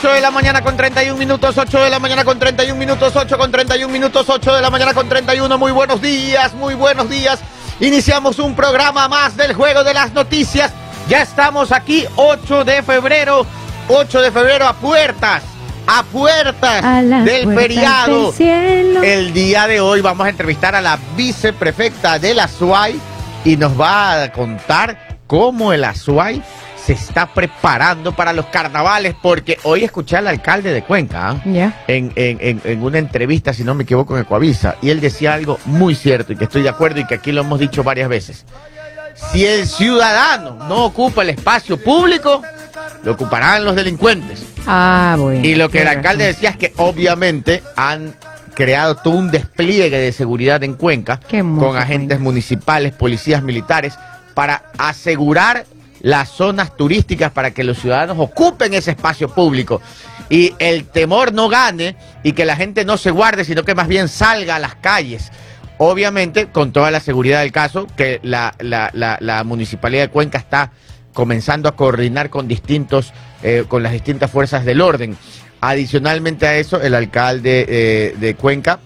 8 de la mañana con 31 minutos, 8 de la mañana con 31 minutos, 8 con 31 minutos, 8 de la mañana con 31. Muy buenos días, muy buenos días. Iniciamos un programa más del Juego de las Noticias. Ya estamos aquí, 8 de febrero, 8 de febrero a puertas, a puertas A del puertas feriado. del. El día de hoy vamos a entrevistar a la viceprefecta de la SUAY y nos va a contar cómo el SUAY se está preparando para los carnavales, porque hoy escuché al alcalde de Cuenca ¿ah? En, en- en- en una entrevista, si no me equivoco, en Ecoavisa, y él decía algo muy cierto y que estoy de acuerdo y que aquí lo hemos dicho varias veces. Si el ciudadano no ocupa el espacio público, lo ocuparán los delincuentes. Ah, bueno. Y lo que el alcalde decía es que obviamente han creado todo un despliegue de seguridad en Cuenca Qué con agentes municipales, policías militares, para asegurar las zonas turísticas para que los ciudadanos ocupen ese espacio público y el temor no gane y que la gente no se guarde, sino que más bien salga a las calles. Obviamente, con toda la seguridad del caso, que la, la- la- municipalidad de Cuenca está comenzando a coordinar con distintos, eh, con las distintas fuerzas del orden. Adicionalmente a eso, el alcalde eh, de Cuenca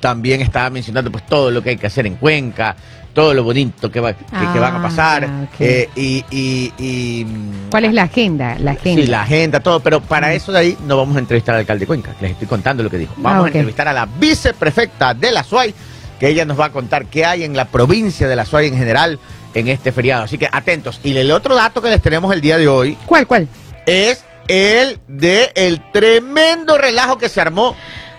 también estaba mencionando pues todo lo que hay que hacer en Cuenca, todo lo bonito que, va, que, que van a Ah, pasar. eh, y, y- y, ¿Cuál es la agenda? La agenda. Sí, la agenda, todo, pero para eso de ahí no vamos a entrevistar al alcalde de Cuenca, les estoy contando lo que dijo. Vamos Ah, a entrevistar a la viceprefecta de la SUAY, que ella nos va a contar qué hay en la provincia de la SUAY en general en este feriado. Así que atentos. Y el otro dato que les tenemos el día de hoy ¿Cuál, cuál? es el de el tremendo relajo que se armó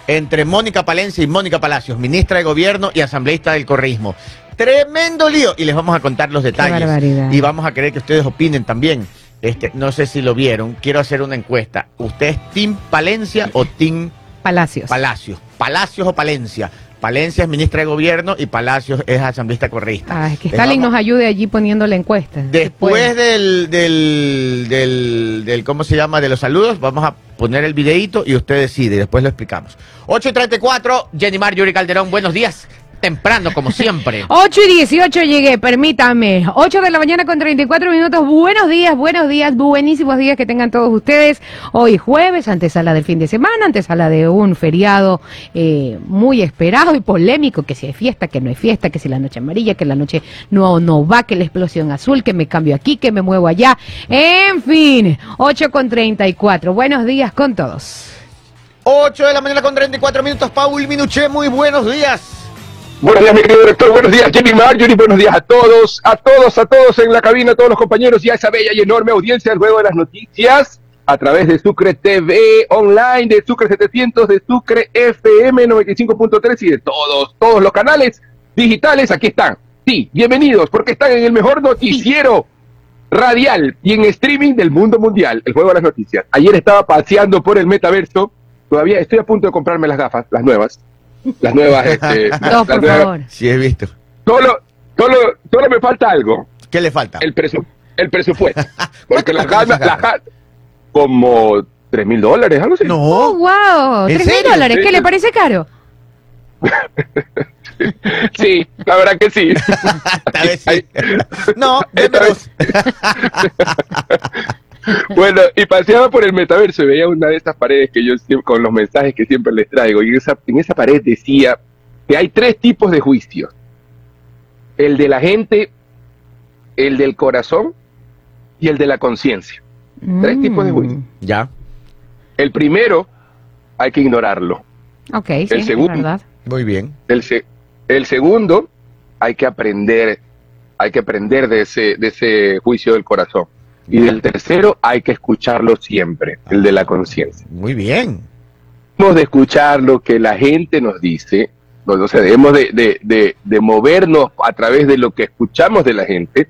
entre Mónica Palencia y Mónica Palacios, ministra de Gobierno y asambleísta del correísmo. Tremendo lío. Y les vamos a contar los detalles. barbaridad. Y vamos a querer que ustedes opinen también. Este, no sé si lo vieron. Quiero hacer una encuesta. ¿Usted es Team Palencia o Team Palacios. Palacios? ¿Palacios o Palencia? Palencia es ministra de Gobierno y Palacios es asambleísta correísta. Ah, es que Stalin nos ayude allí poniendo la encuesta. Después del, del, del, del, ¿cómo se llama? De los saludos, vamos a poner el videito y usted decide, después lo explicamos. 8 y 34, Jenny Mar, Yuri Calderón, buenos días. Temprano, como siempre. 8 y 18 llegué, permítame. 8 de la mañana con 34 minutos. Buenos días, buenos días, buenísimos días que tengan todos ustedes. Hoy jueves, antesala del fin de semana, antesala de un feriado eh, muy esperado y polémico, que si hay fiesta, que no hay fiesta, que si la noche amarilla, que la noche no, no va, que la explosión azul, que me cambio aquí, que me muevo allá. En fin, 8 con 34. Buenos días con todos. 8 de la mañana con 34 minutos, Paul Minuché, muy buenos días. Buenos días, mi querido director. Buenos días, Jenny Marjorie. Buenos días a todos, a todos, a todos en la cabina, a todos los compañeros y a esa bella y enorme audiencia del Juego de las Noticias a través de Sucre TV online, de Sucre 700, de Sucre FM 95.3 y de todos, todos los canales digitales. Aquí están. Sí, bienvenidos porque están en el mejor noticiero radial y en streaming del mundo mundial, el Juego de las Noticias. Ayer estaba paseando por el metaverso. Todavía estoy a punto de comprarme las gafas, las nuevas. Las nuevas, este, Dos, las por nuevas- favor. Sí, he visto. Solo, solo, solo me falta algo, ¿Qué le falta? el, presu- el presupuesto. Porque las ganas, las como tres mil dólares, algo así. Oh, No. wow. ¿En 3 mil dólares. ¿Qué le parece caro? Sí, la verdad que sí. Esta vez sí. No, Esta démelos. Bueno, y paseaba por el metaverso y veía una de estas paredes que yo siempre, con los mensajes que siempre les traigo, y esa, en esa pared decía que hay tres tipos de juicios. El de la gente, el del corazón y el de la conciencia. Tres tipos de juicio. Ya. El primero hay que ignorarlo. Ok, sí, El es segundo. verdad. Muy bien. El, se- el segundo, hay que aprender, hay que aprender de ese, de ese juicio del corazón. Y del tercero, hay que escucharlo siempre, el de la conciencia. Muy bien. Debemos de escuchar lo que la gente nos dice, o sea, debemos de, de- de- de movernos a través de lo que escuchamos de la gente,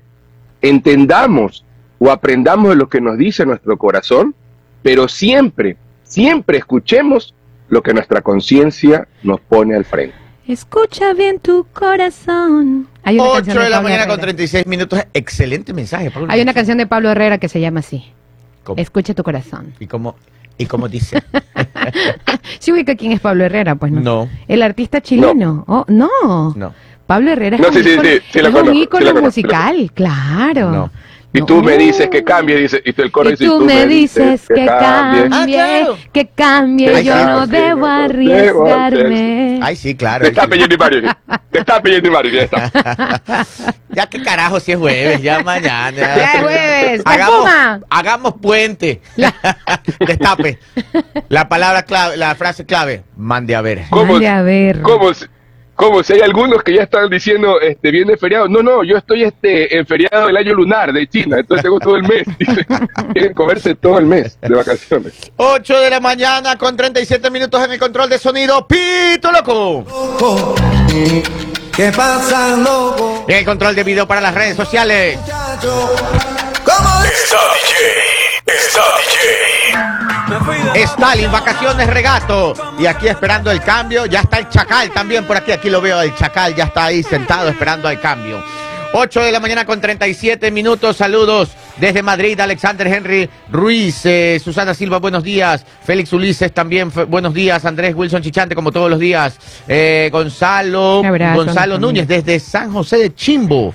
entendamos o aprendamos de lo que nos dice nuestro corazón, pero siempre, siempre escuchemos lo que nuestra conciencia nos pone al frente. Escucha bien tu corazón. Hay una 8 canción de la Pablo mañana con Herrera. 36 minutos. Excelente mensaje, Pablo. Hay una canción de Pablo Herrera que se llama así. ¿Cómo? Escucha tu corazón. ¿Y cómo, y cómo dice? ¿Sí ubica quién es Pablo Herrera? Pues no. No. El artista chileno. Oh, no. No. Pablo Herrera es No, un sí, ícono, sí, sí la es un ícono musical, claro. No. Y tú me dices que cambie, dice, y el coro y dice, tú, me dices que cambie, Ah, claro. que cambie, Ay, yo claro, no sí, debo no debo arriesgarme. Ay, sí, claro. Te está pidiendo Mario. Te está pidiendo Mario, ya está. Ya que carajo si es jueves, ya mañana. Ya es jueves, ¡La Hagamos, hagamos puente. Destape. La palabra clave, la frase clave, mande a ver. ¿Cómo, Mande a ver. cómo, cómo si hay algunos que ya están diciendo, este, viene feriado? No, no, yo estoy este, en feriado del año lunar de China, entonces tengo todo el mes. Dice, quieren comerse todo el mes de vacaciones. 8 de la mañana con 37 minutos en el control de sonido. Pito loco. loco. ¿Qué pasa, loco? En el control de video para las redes sociales. Muchacho, ¿cómo DJ, está DJ. Stalin, vacaciones, regato. Y aquí esperando el cambio. Ya está el Chacal también por aquí. Aquí lo veo, el Chacal ya está ahí sentado esperando el cambio. 8 de la mañana con 37 minutos. Saludos desde Madrid, Alexander Henry Ruiz, eh, Susana Silva, buenos días. Félix Ulises también, buenos días. Andrés Wilson Chichante, como todos los días. Eh, Gonzalo, abrazo, Gonzalo. Núñez, desde San José de Chimbo.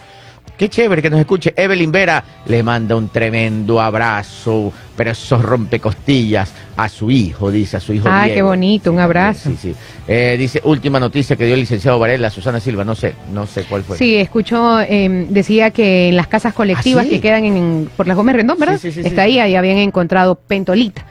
Qué chévere que nos escuche. Evelyn Vera le manda un tremendo abrazo, pero esos rompecostillas a su hijo, dice a su hijo. Ay, Diego. qué bonito, un abrazo. Sí, sí. Eh, dice, última noticia que dio el licenciado Varela, Susana Silva, no sé, no sé cuál fue. Sí, escuchó, eh, decía que en las casas colectivas ¿Ah, sí? que quedan en, por la Gómez Rendón, ¿verdad? Sí, sí, sí, Está sí. ahí, ahí habían encontrado pentolita.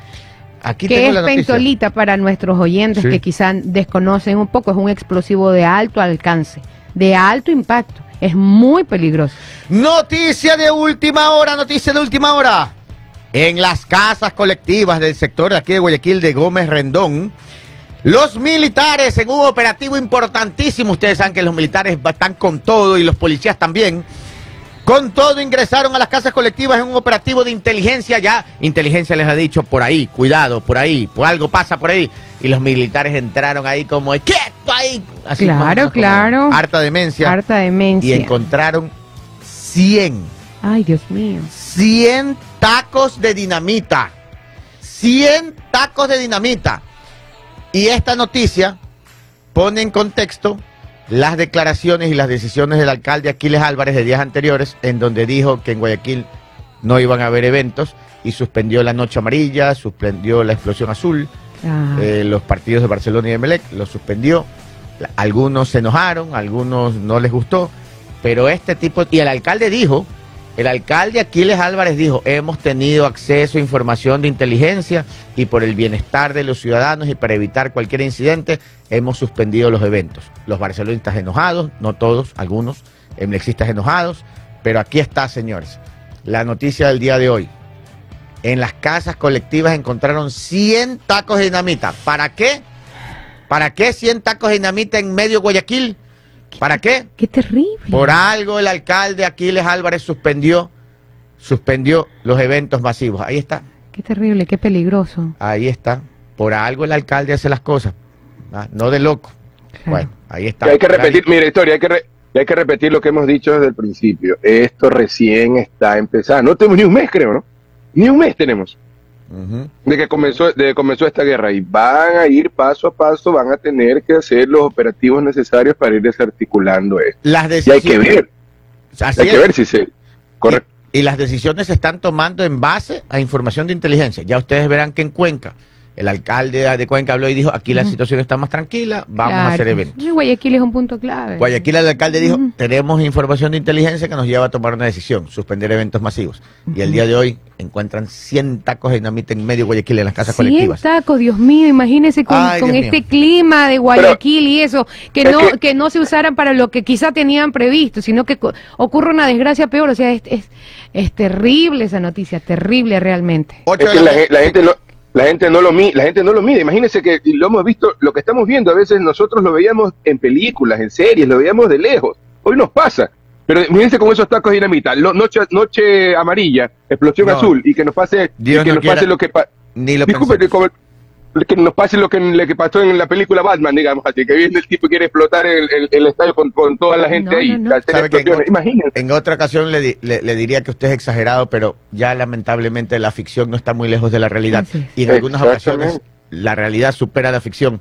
Aquí ¿Qué tengo es pentolita para nuestros oyentes Sí. que quizás desconocen un poco? Es un explosivo de alto alcance, de alto impacto. Es muy peligroso. Noticia de última hora, noticia de última hora. En las casas colectivas del sector de aquí de Guayaquil de Gómez Rendón, los militares en un operativo importantísimo, ustedes saben que los militares están con todo y los policías también, con todo ingresaron a las casas colectivas en un operativo de inteligencia ya. Inteligencia les ha dicho por ahí, cuidado, por ahí, por algo pasa por ahí. Y los militares entraron ahí como, quieto ahí. Así Claro, menos claro. Harta demencia. Harta y demencia. encontraron 100, Ay, Dios mío. 100 tacos de dinamita. 100 tacos de dinamita. Y esta noticia pone en contexto las declaraciones y las decisiones del alcalde Aquiles Álvarez de días anteriores, en donde dijo que en Guayaquil no iban a haber eventos y suspendió la Noche Amarilla, suspendió la Explosión Azul, Ah, eh, los partidos de Barcelona y Emelec, los suspendió. Algunos se enojaron, algunos no les gustó, pero este tipo, y el alcalde dijo, el alcalde Aquiles Álvarez dijo, hemos tenido acceso a información de inteligencia y por el bienestar de los ciudadanos y para evitar cualquier incidente, hemos suspendido los eventos. Los barcelonistas enojados, no todos, algunos, emelexistas enojados, pero aquí está, señores, la noticia del día de hoy. En las casas colectivas encontraron 100 tacos de dinamita. ¿Para qué? ¿Para qué 100 tacos de dinamita en medio Guayaquil? ¿Para qué? qué terrible. Por algo el alcalde Aquiles Álvarez suspendió, suspendió los eventos masivos. Ahí está, Qué terrible, qué peligroso. ahí está. Por algo el alcalde hace las cosas. ¿ah? No de loco. Claro. Bueno, ahí está. Y hay que repetir, mira, historia, hay que, re- hay que repetir lo que hemos dicho desde el principio. Esto recién está empezando. No tenemos ni un mes, creo, ¿no? Ni un mes tenemos De que comenzó, de que comenzó esta guerra. Y van a ir paso a paso, van a tener que hacer los operativos necesarios para ir desarticulando esto. Las Y hay decisiones. que ver, Así hay que es. ver si se... Correcto. Y, y las decisiones se están tomando en base a información de inteligencia. Ya ustedes verán que en Cuenca, el alcalde de Cuenca habló y dijo, aquí la situación está más tranquila, vamos a hacer eventos. Y Guayaquil es un punto clave. Guayaquil, el alcalde dijo, tenemos información de inteligencia que nos lleva a tomar una decisión, suspender eventos masivos. Y el día de hoy encuentran 100 tacos de dinamita en medio Guayaquil en las casas 100 colectivas. tacos, Dios mío, imagínese con, Ay, con Dios este mío. clima de Guayaquil y eso, que es no, que- que... no se usaran para lo que quizá tenían previsto, sino que ocurre una desgracia peor, o sea, es, es, es terrible esa noticia, terrible realmente. Ocho Es de que la la gente no la gente no lo mide, la gente no lo mide. Imagínense que lo hemos visto, lo que estamos viendo a veces nosotros lo veíamos en películas, en series, lo veíamos de lejos. Hoy nos pasa. Pero imagínense con esos tacos de dinamita, lo- noche, noche amarilla, explosión No. azul y que nos pase, y que no nos quiera. pase lo que Ni lo disculpe. Que, nos pase lo que, lo que pasó en la película Batman, digamos así, que viene el tipo y quiere explotar el, el- el estadio con, con toda la gente No, ahí, no, no. hacer ¿Sabe que en- Imagínense. En otra ocasión le, di- le- le diría que usted es exagerado, pero ya lamentablemente la ficción no está muy lejos de la realidad. Y en algunas ocasiones la realidad supera la ficción.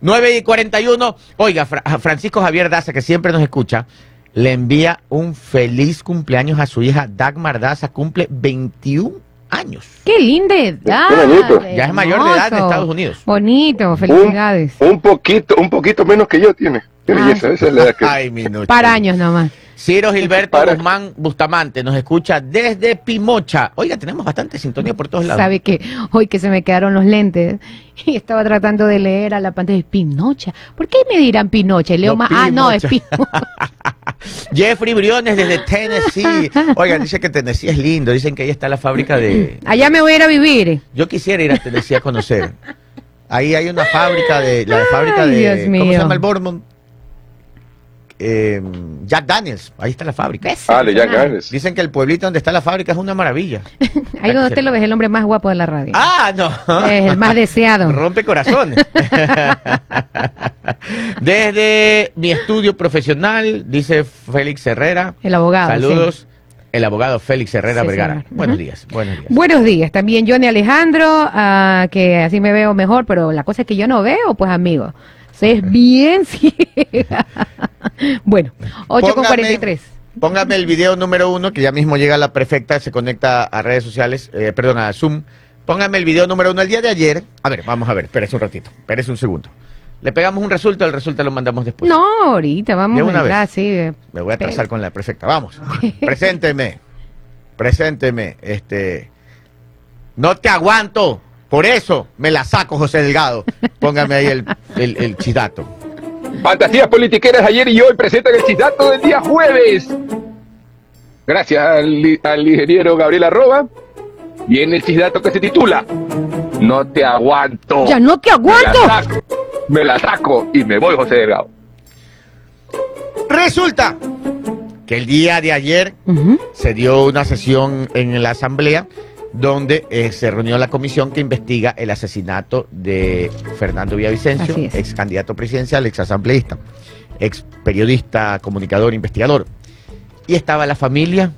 9 y 41. Oiga, Fra- Francisco Javier Daza, que siempre nos escucha, le envía un feliz cumpleaños a su hija Dagmar Daza, cumple 21 años. Qué linda edad. Qué bonito. Ya es mayor de edad en hermoso. Estados Unidos. Bonito, felicidades. Un, un poquito, un poquito menos que yo tiene. Qué Ah. belleza, esa es la edad que. Ay, mi noche. Para años nomás. Ciro Gilberto Para. Guzmán Bustamante nos escucha desde Pimocha. Oiga, tenemos bastante sintonía por todos lados. Sabe que hoy que se me quedaron los lentes y estaba tratando de leer a la pantalla Pinocha. ¿Por qué me dirán Pinocha? Y leo No, más. Ah, no, es Pimocha. Pinocha. Jeffrey Briones desde Tennessee. Oigan, dice que Tennessee es lindo. Dicen que ahí está la fábrica de. Allá me voy a ir a vivir. Yo quisiera ir a Tennessee a conocer. Ahí hay una fábrica de. La fábrica Ay, de. Dios ¿Cómo mío. se llama el Bourbon? Eh, Jack Daniels. Ahí está la fábrica. Ah. Dicen que el pueblito donde está la fábrica es una maravilla. Ahí donde usted lo ve, es el hombre más guapo de la radio. Ah, no. Es el más deseado. Rompe corazones. Desde mi estudio profesional, dice Félix Herrera. El abogado. Saludos. El abogado Félix Herrera Sí, Vergara. señor. Buenos días, buenos días. Buenos días. También Johnny Alejandro, ah, que así me veo mejor, pero la cosa es que yo no veo, pues amigo. Se es bien ciega. bueno, 8 con Póngame- 43. Póngame el video número uno, que ya mismo llega la prefecta, se conecta a redes sociales, eh, perdón, a Zoom. Póngame el video número uno el día de ayer. A ver, vamos a ver, espérese un ratito, espérese un segundo. Le pegamos un resultado, el resultado lo mandamos después. No, ahorita vamos De a una vez. entrar, sí. eh, Me voy a atrasar con la prefecta. Vamos. Presénteme. Presénteme. Este. No te aguanto. Por eso me la saco, José Delgado. Póngame ahí el, el, el chidato. Fantasías politiqueras ayer y hoy presentan el chidato del día jueves. Gracias al, al ingeniero Gabriel Arroba. Viene el chidato que se titula No te aguanto. Ya no te aguanto. Me la saco, me la saco y me voy, José Delgado. Resulta que el día de ayer se dio una sesión en la Asamblea donde eh, se reunió la comisión que investiga el asesinato de Fernando Villavicencio, ex candidato presidencial, ex asambleísta, ex periodista, comunicador, investigador. Y estaba la familia,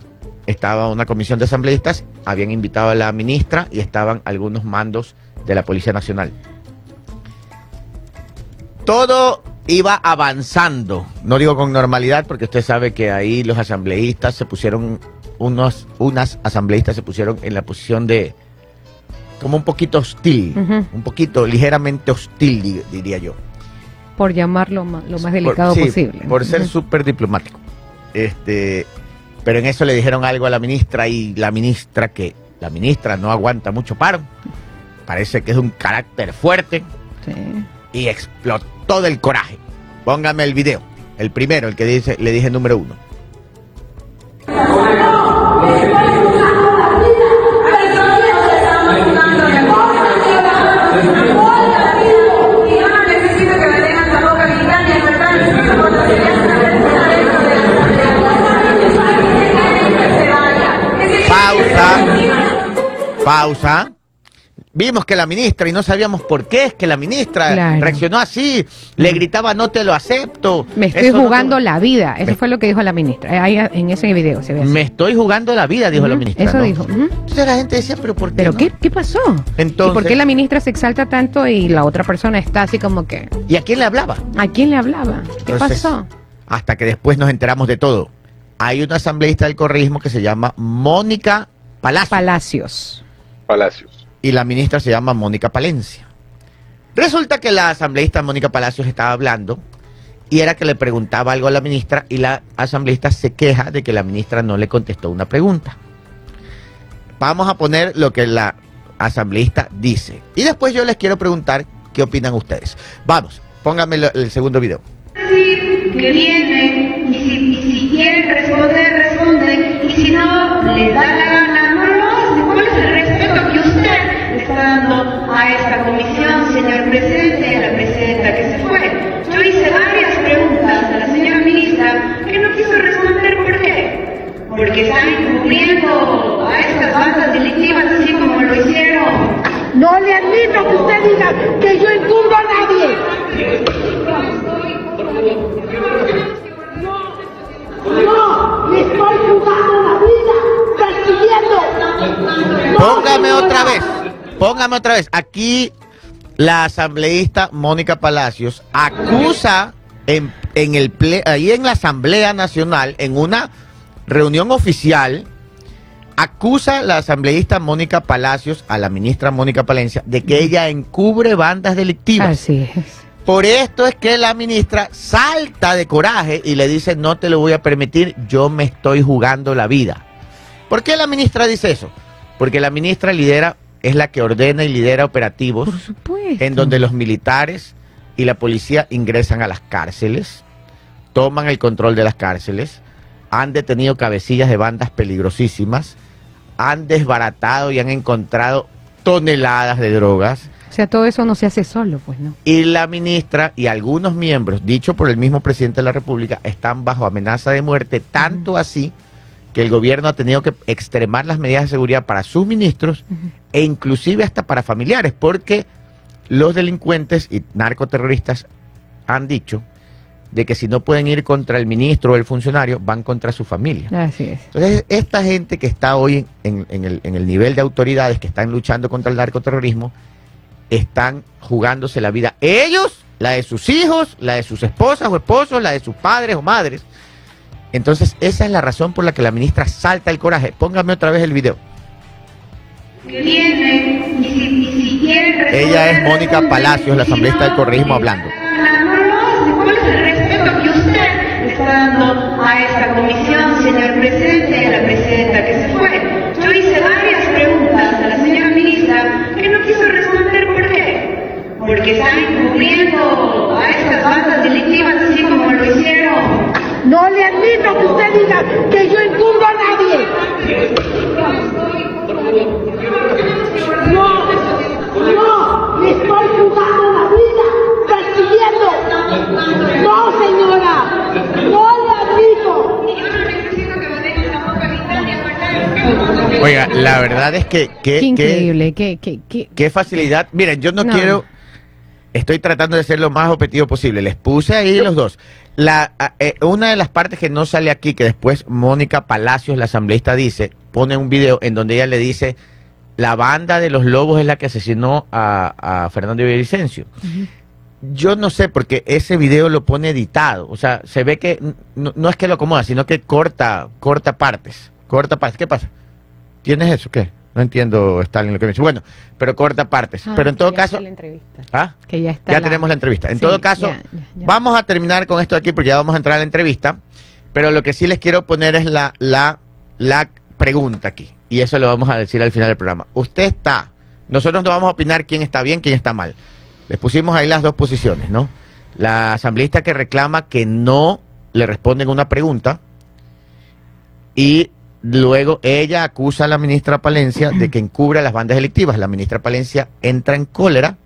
estaba una comisión de asambleístas, habían invitado a la ministra y estaban algunos mandos de la Policía Nacional. Todo iba avanzando, no digo con normalidad, porque usted sabe que ahí los asambleístas se pusieron, unos, unas asambleístas se pusieron en la posición de como un poquito hostil, un poquito ligeramente hostil, di- diría yo. Por llamarlo ma- lo más Por- delicado sí, posible. Por ser súper diplomático. Este, pero en eso le dijeron algo a la ministra y la ministra que la ministra no aguanta mucho paro. Parece que es un carácter fuerte Sí. y explotó del coraje. Póngame el video, el primero, el que dice, le dije número uno. Pausa. Vimos que la ministra, y no sabíamos por qué es que la ministra Claro. reaccionó así, le gritaba no te lo acepto. Me estoy Eso no te- jugando la vida. Eso Me- fue lo que dijo la ministra. Ahí en ese video se ve así. Me estoy jugando la vida, dijo la ministra. Eso ¿no? dijo. Entonces la gente decía, pero ¿por qué? ¿Pero no? qué, qué pasó? Entonces- ¿Y por qué la ministra se exalta tanto y la otra persona está así como que... ¿Y a quién le hablaba? ¿A quién le hablaba? ¿Qué Entonces, pasó? Hasta que después nos enteramos de todo. Hay una asambleísta del correísmo que se llama Mónica Palacio. Palacios. Palacios. Y la ministra se llama Mónica Palencia. Resulta que la asambleísta Mónica Palacios estaba hablando y era que le preguntaba algo a la ministra y la asambleísta se queja de que la ministra no le contestó una pregunta. Vamos a poner lo que la asambleísta dice y después yo les quiero preguntar qué opinan ustedes. Vamos, pónganme el segundo video. que y si, quieren responder, responden y si no les da la gana, no lo hacen. ¿Cuál es el respeto que a esta comisión, señor presidente, y a la presidenta que se fue? Yo hice varias preguntas a la señora ministra que no quiso responder por qué. Porque están encubriendo a estas bandas delictivas así como lo hicieron. No le admito que usted diga que yo encubro a nadie. No, me estoy jugando la vida persiguiendo. Póngame otra vez, póngame otra vez. Aquí la asambleísta Mónica Palacios acusa en, en el ple- ahí en la Asamblea Nacional, en una reunión oficial, acusa la asambleísta Mónica Palacios a la ministra Mónica Palencia de que ella encubre bandas delictivas. Así es. Por esto es que la ministra salta de coraje y le dice, no te lo voy a permitir, yo me estoy jugando la vida. ¿Por qué la ministra dice eso? Porque la ministra lidera, es la que ordena y lidera operativos Por supuesto. en donde los militares y la policía ingresan a las cárceles, toman el control de las cárceles, han detenido cabecillas de bandas peligrosísimas, han desbaratado y han encontrado toneladas de drogas. O sea, todo eso no se hace solo, pues, ¿no? Y la ministra y algunos miembros, dicho por el mismo presidente de la República, están bajo amenaza de muerte, tanto así que el gobierno ha tenido que extremar las medidas de seguridad para sus ministros e inclusive hasta para familiares, porque los delincuentes y narcoterroristas han dicho de que si no pueden ir contra el ministro o el funcionario, van contra su familia. Así es. Entonces, esta gente que está hoy en, en el, en el nivel de autoridades que están luchando contra el narcoterrorismo, están jugándose la vida. Ellos, la de sus hijos, la de sus esposas o esposos, la de sus padres o madres. Entonces, esa es la razón por la que la ministra salta el coraje. Póngame otra vez el video. que y si, y si quieren Ella es Mónica Palacios, la asambleísta del correísmo, hablando. da la gana, No lo hace. ¿Cuál es el respeto que usted está dando a esta comisión, señor presidente, y a la presidenta que se fue? Yo hice varias preguntas a la señora ministra que no quiso responder por qué. Porque están encubriendo a estas bandas delictivas así como No le admito que usted diga que yo encubro a nadie. No, no, me estoy jugando la vida persiguiendo. No, señora, no le admito. Oiga, la verdad es que... que- Qué que- increíble, qué, qué, qué- Qué facilidad. Miren, yo no, No. quiero. Estoy tratando de ser lo más objetivo posible. Les puse ahí los dos. La, eh, una de las partes que no sale aquí, que después Mónica Palacios, la asambleísta, dice, pone un video en donde ella le dice, la banda de los lobos es la que asesinó a, a Fernando Villavicencio. Yo no sé, porque ese video lo pone editado. O sea, se ve que no, no es que lo acomoda, sino que corta, corta partes. Corta partes. ¿Qué pasa? ¿Tienes eso? ¿Qué? No entiendo, Stalin, lo que me dice. Bueno, pero corta partes. Ah, pero en todo ya caso... está la entrevista. ¿Ah? Que ya está. Ya tenemos la entrevista. En Sí, todo caso, ya, ya, ya. vamos a terminar con esto aquí porque ya vamos a entrar a la entrevista. Pero lo que sí les quiero poner es la, la, la pregunta aquí. Y eso lo vamos a decir al final del programa. Usted está, nosotros no vamos a opinar quién está bien, quién está mal. Les pusimos ahí las dos posiciones, ¿no? La asambleísta que reclama que no le responden una pregunta y luego ella acusa a la ministra Palencia de que encubre a las bandas delictivas. La ministra Palencia entra en cólera,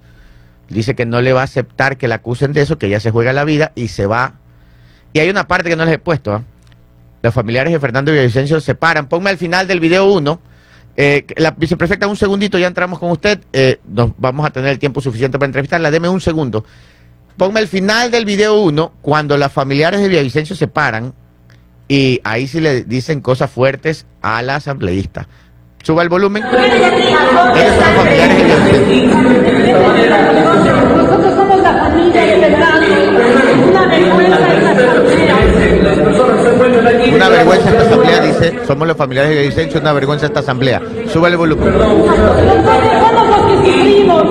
dice que no le va a aceptar que la acusen de eso, que ella se juega la vida y se va. Y hay una parte que no les he puesto. ¿ah? Los familiares de Fernando Villavicencio se paran. Ponme al final del video uno. Eh, la viceprefecta, un segundito, ya entramos con usted. Eh, nos vamos a tener el tiempo suficiente para entrevistarla. Deme un segundo. Ponme el final del video uno, cuando los familiares de Villavicencio se paran y ahí sí le dicen cosas fuertes a la asambleísta. Suba el volumen. Ellos son los familiares. Nosotros somos la familia de verdad. Una vergüenza esta Una vergüenza esta asamblea, dice. Somos los familiares de Villavicencio, una vergüenza esta asamblea. Suba el volumen. Somos los que sufrimos.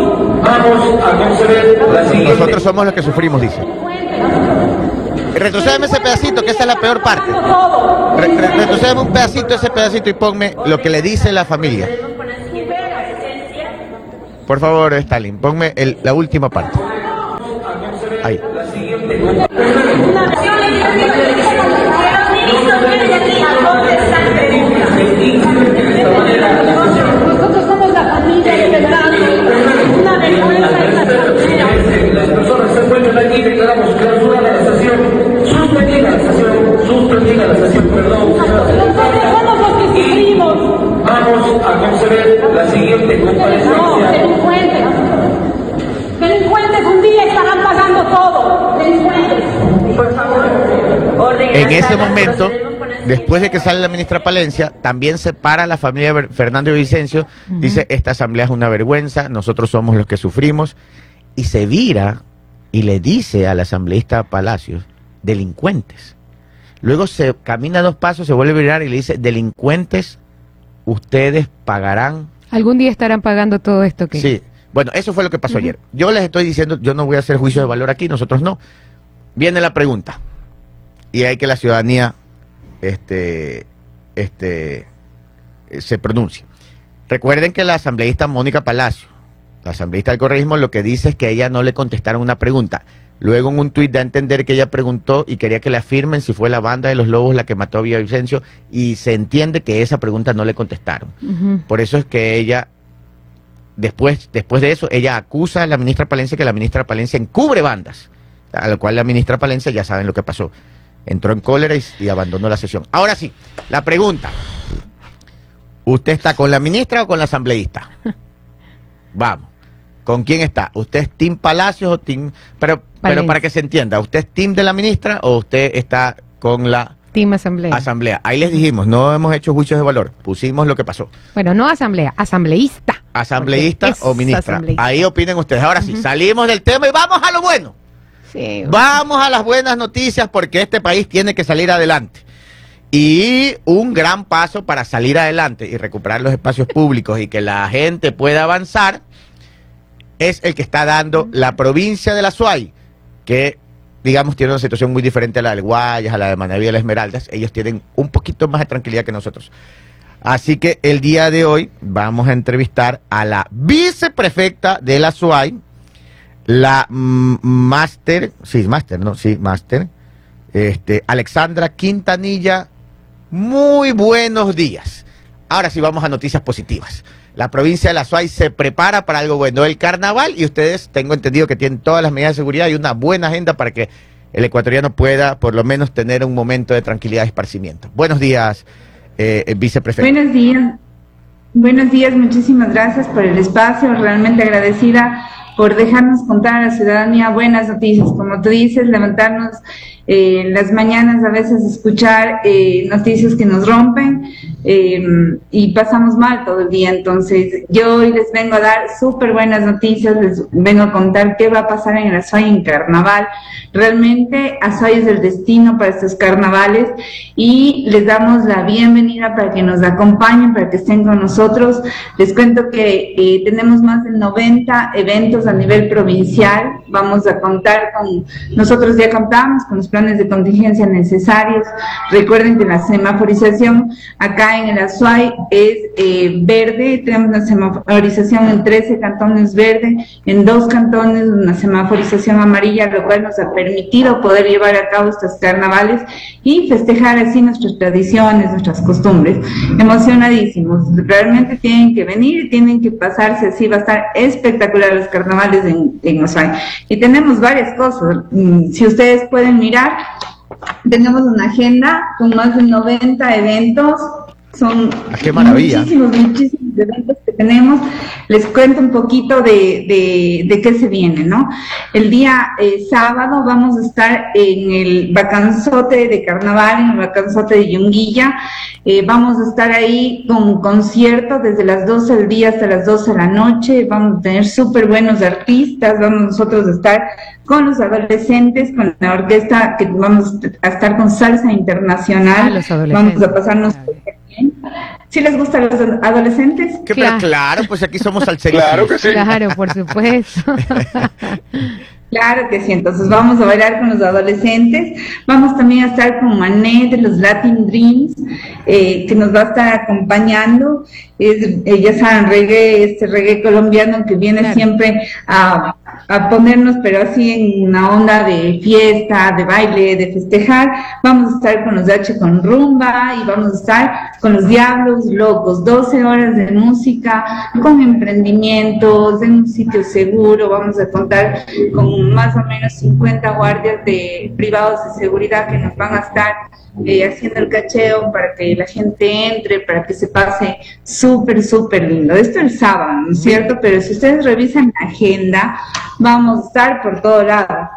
Nosotros somos los que sufrimos, dice. Retrocédeme ese pedacito, que esa es la peor parte. Re- un pedacito, ese pedacito, y ponme lo que le dice la familia. Por favor, Stalin, ponme la última parte. Ahí. La sesión, perdón. Los que sufrimos. Vamos a conceder la siguiente No, delincuentes. Delincuentes un día estarán todo. Delincuentes. Por favor. En ese momento, después de que sale la ministra Palencia, también se para la familia Fernando Vicencio, dice, esta asamblea es una vergüenza, nosotros somos los que sufrimos, y se vira y le dice al asambleísta Palacios delincuentes. Luego se camina dos pasos, se vuelve a virar y le dice, delincuentes, ustedes pagarán. Algún día estarán pagando todo esto que... Sí, bueno, eso fue lo que pasó ayer. Yo les estoy diciendo, yo no voy a hacer juicio de valor aquí, nosotros no. Viene la pregunta y hay que la ciudadanía este, este, eh, se pronuncie. Recuerden que la asambleísta Mónica Palacio, la asambleísta del correísmo, lo que dice es que a ella no le contestaron una pregunta. Luego en un tuit da a entender que ella preguntó y quería que le afirmen si fue la banda de los lobos la que mató a Villavicencio y se entiende que esa pregunta no le contestaron. Por eso es que ella, después, después de eso, ella acusa a la ministra Palencia que la ministra Palencia encubre bandas, a lo cual la ministra Palencia ya saben lo que pasó. Entró en cólera y, y abandonó la sesión. Ahora sí, la pregunta. ¿Usted está con la ministra o con la asambleísta? Vamos. ¿Con quién está? ¿Usted es Team Palacios o Team... Pero, pero para que se entienda, ¿usted es Team de la ministra o usted está con la Team Asamblea. asamblea? Ahí les dijimos, no hemos hecho juicios de valor, pusimos lo que pasó. bueno, no asamblea, asambleísta. asambleísta o ministra. asambleísta. Ahí opinen ustedes. Ahora sí, salimos del tema y vamos a lo bueno. Sí, Vamos a las buenas noticias porque este país tiene que salir adelante. Y un gran paso para salir adelante y recuperar los espacios públicos y que la gente pueda avanzar es el que está dando la provincia de la Suay, que digamos tiene una situación muy diferente a la del Guayas, a la de Manaví de las Esmeraldas. Ellos tienen un poquito más de tranquilidad que nosotros. Así que el día de hoy vamos a entrevistar a la viceprefecta de la SUAY, la máster, sí, máster, ¿no? Sí, máster, este, Alexandra Quintanilla. Muy buenos días. Ahora sí vamos a noticias positivas. La provincia de la SUAY se prepara para algo bueno, el carnaval, y ustedes tengo entendido que tienen todas las medidas de seguridad y una buena agenda para que el ecuatoriano pueda por lo menos tener un momento de tranquilidad y esparcimiento. Buenos días, eh. Buenos días. Buenos días, muchísimas gracias por el espacio, realmente agradecida por dejarnos contar a la ciudadanía buenas noticias, como tú dices, levantarnos eh, en las mañanas a veces escuchar eh, noticias que nos rompen eh, y pasamos mal todo el día, entonces yo hoy les vengo a dar súper buenas noticias, les vengo a contar qué va a pasar en Azuay en carnaval, realmente Azuay es el destino para estos carnavales y les damos la bienvenida para que nos acompañen, para que estén con nosotros. Les cuento que eh, tenemos más de 90 eventos a nivel provincial. Vamos a contar con, nosotros ya contamos con los planes de contingencia necesarios. Recuerden que la semaforización acá en el Azuay es eh, verde, tenemos una semaforización en 13 cantones verde, en dos cantones una semaforización amarilla, lo cual nos ha permitido poder llevar a cabo estos carnavales y festejar así nuestras tradiciones, nuestras costumbres. Emocionadísimos, realmente tienen que venir, tienen que pasarse así, va a estar espectacular los carnavales en, en Azuay. Y tenemos varias cosas, Mm, si ustedes pueden mirar, tenemos una agenda con más de 90 eventos, son Ah, qué maravilla. muchísimos, muchísimos eventos que tenemos. Les cuento un poquito de, de, de qué se viene, ¿no? El día eh, sábado vamos a estar en el vacanzote de carnaval, en el vacanzote de Yunguilla. Eh, vamos a estar ahí con conciertos desde las 12 del día hasta las 12 de la noche. Vamos a tener súper buenos artistas. Vamos nosotros a estar con los adolescentes, con la orquesta, que vamos a estar con salsa internacional. Ah, los vamos a pasarnos bien. ¿Sí les gustan los adolescentes? ¿Qué, pero Claro. claro, pues aquí somos salseros. Claro que sí. Claro, por supuesto. Claro que sí, entonces vamos a bailar con los adolescentes, vamos también a estar con Mané de los Latin Dreams, eh, que nos va a estar acompañando, es, eh, ya saben, reggae, este reggae colombiano que viene Claro. siempre a, a ponernos, pero así en una onda de fiesta, de baile, de festejar, vamos a estar con los H con rumba y vamos a estar con los Diablos Locos, 12 horas de música, con emprendimientos, en un sitio seguro, vamos a contar con más o menos 50 guardias de privados de seguridad que nos van a estar eh, haciendo el cacheo para que la gente entre, para que se pase súper, súper lindo. Esto el sábado, ¿no es cierto? Pero si ustedes revisan la agenda, vamos a estar por todo lado.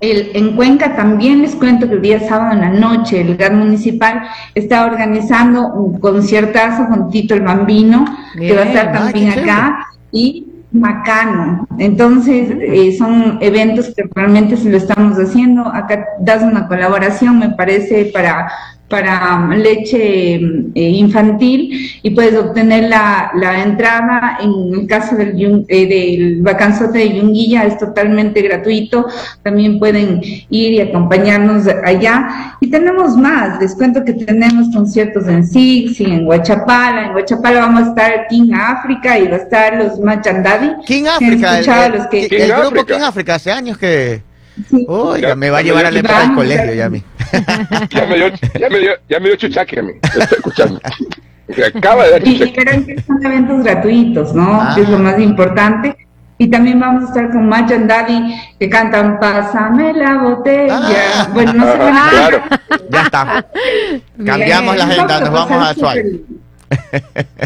El- en Cuenca también les cuento que el día sábado en la noche el GAN municipal está organizando un conciertazo con Tito el Bambino, que va a estar también acá. Y Macano. Entonces, eh, son eventos que realmente se lo estamos haciendo. Acá das una colaboración, me parece, para para leche eh, infantil y puedes obtener la, la entrada en el caso del, eh, del vacanzote de Yunguilla es totalmente gratuito. También pueden ir y acompañarnos allá. Y tenemos más les cuento que tenemos conciertos en Six y en Huachapala. En Huachapala vamos a estar King África y va a estar los Machandadi King ¿Se han África, el, escuchado el- los que- el King grupo. King África, hace años que... Sí. Oiga, Ya- me va a llevar a la época del colegio ya- a mí. Ya me dio, ya me dio, ya me dio chuchaque a mí. Estoy escuchando. Acaba de dar Y, verán que son eventos gratuitos, ¿no? Ah. Que es lo más importante. Y también vamos a estar con Mach and Daddy, que cantan Pásame la botella. Ah. Bueno, no sé Ah, claro. Ya está. Cambiamos la Bien, agenda, nos vamos a Suárez.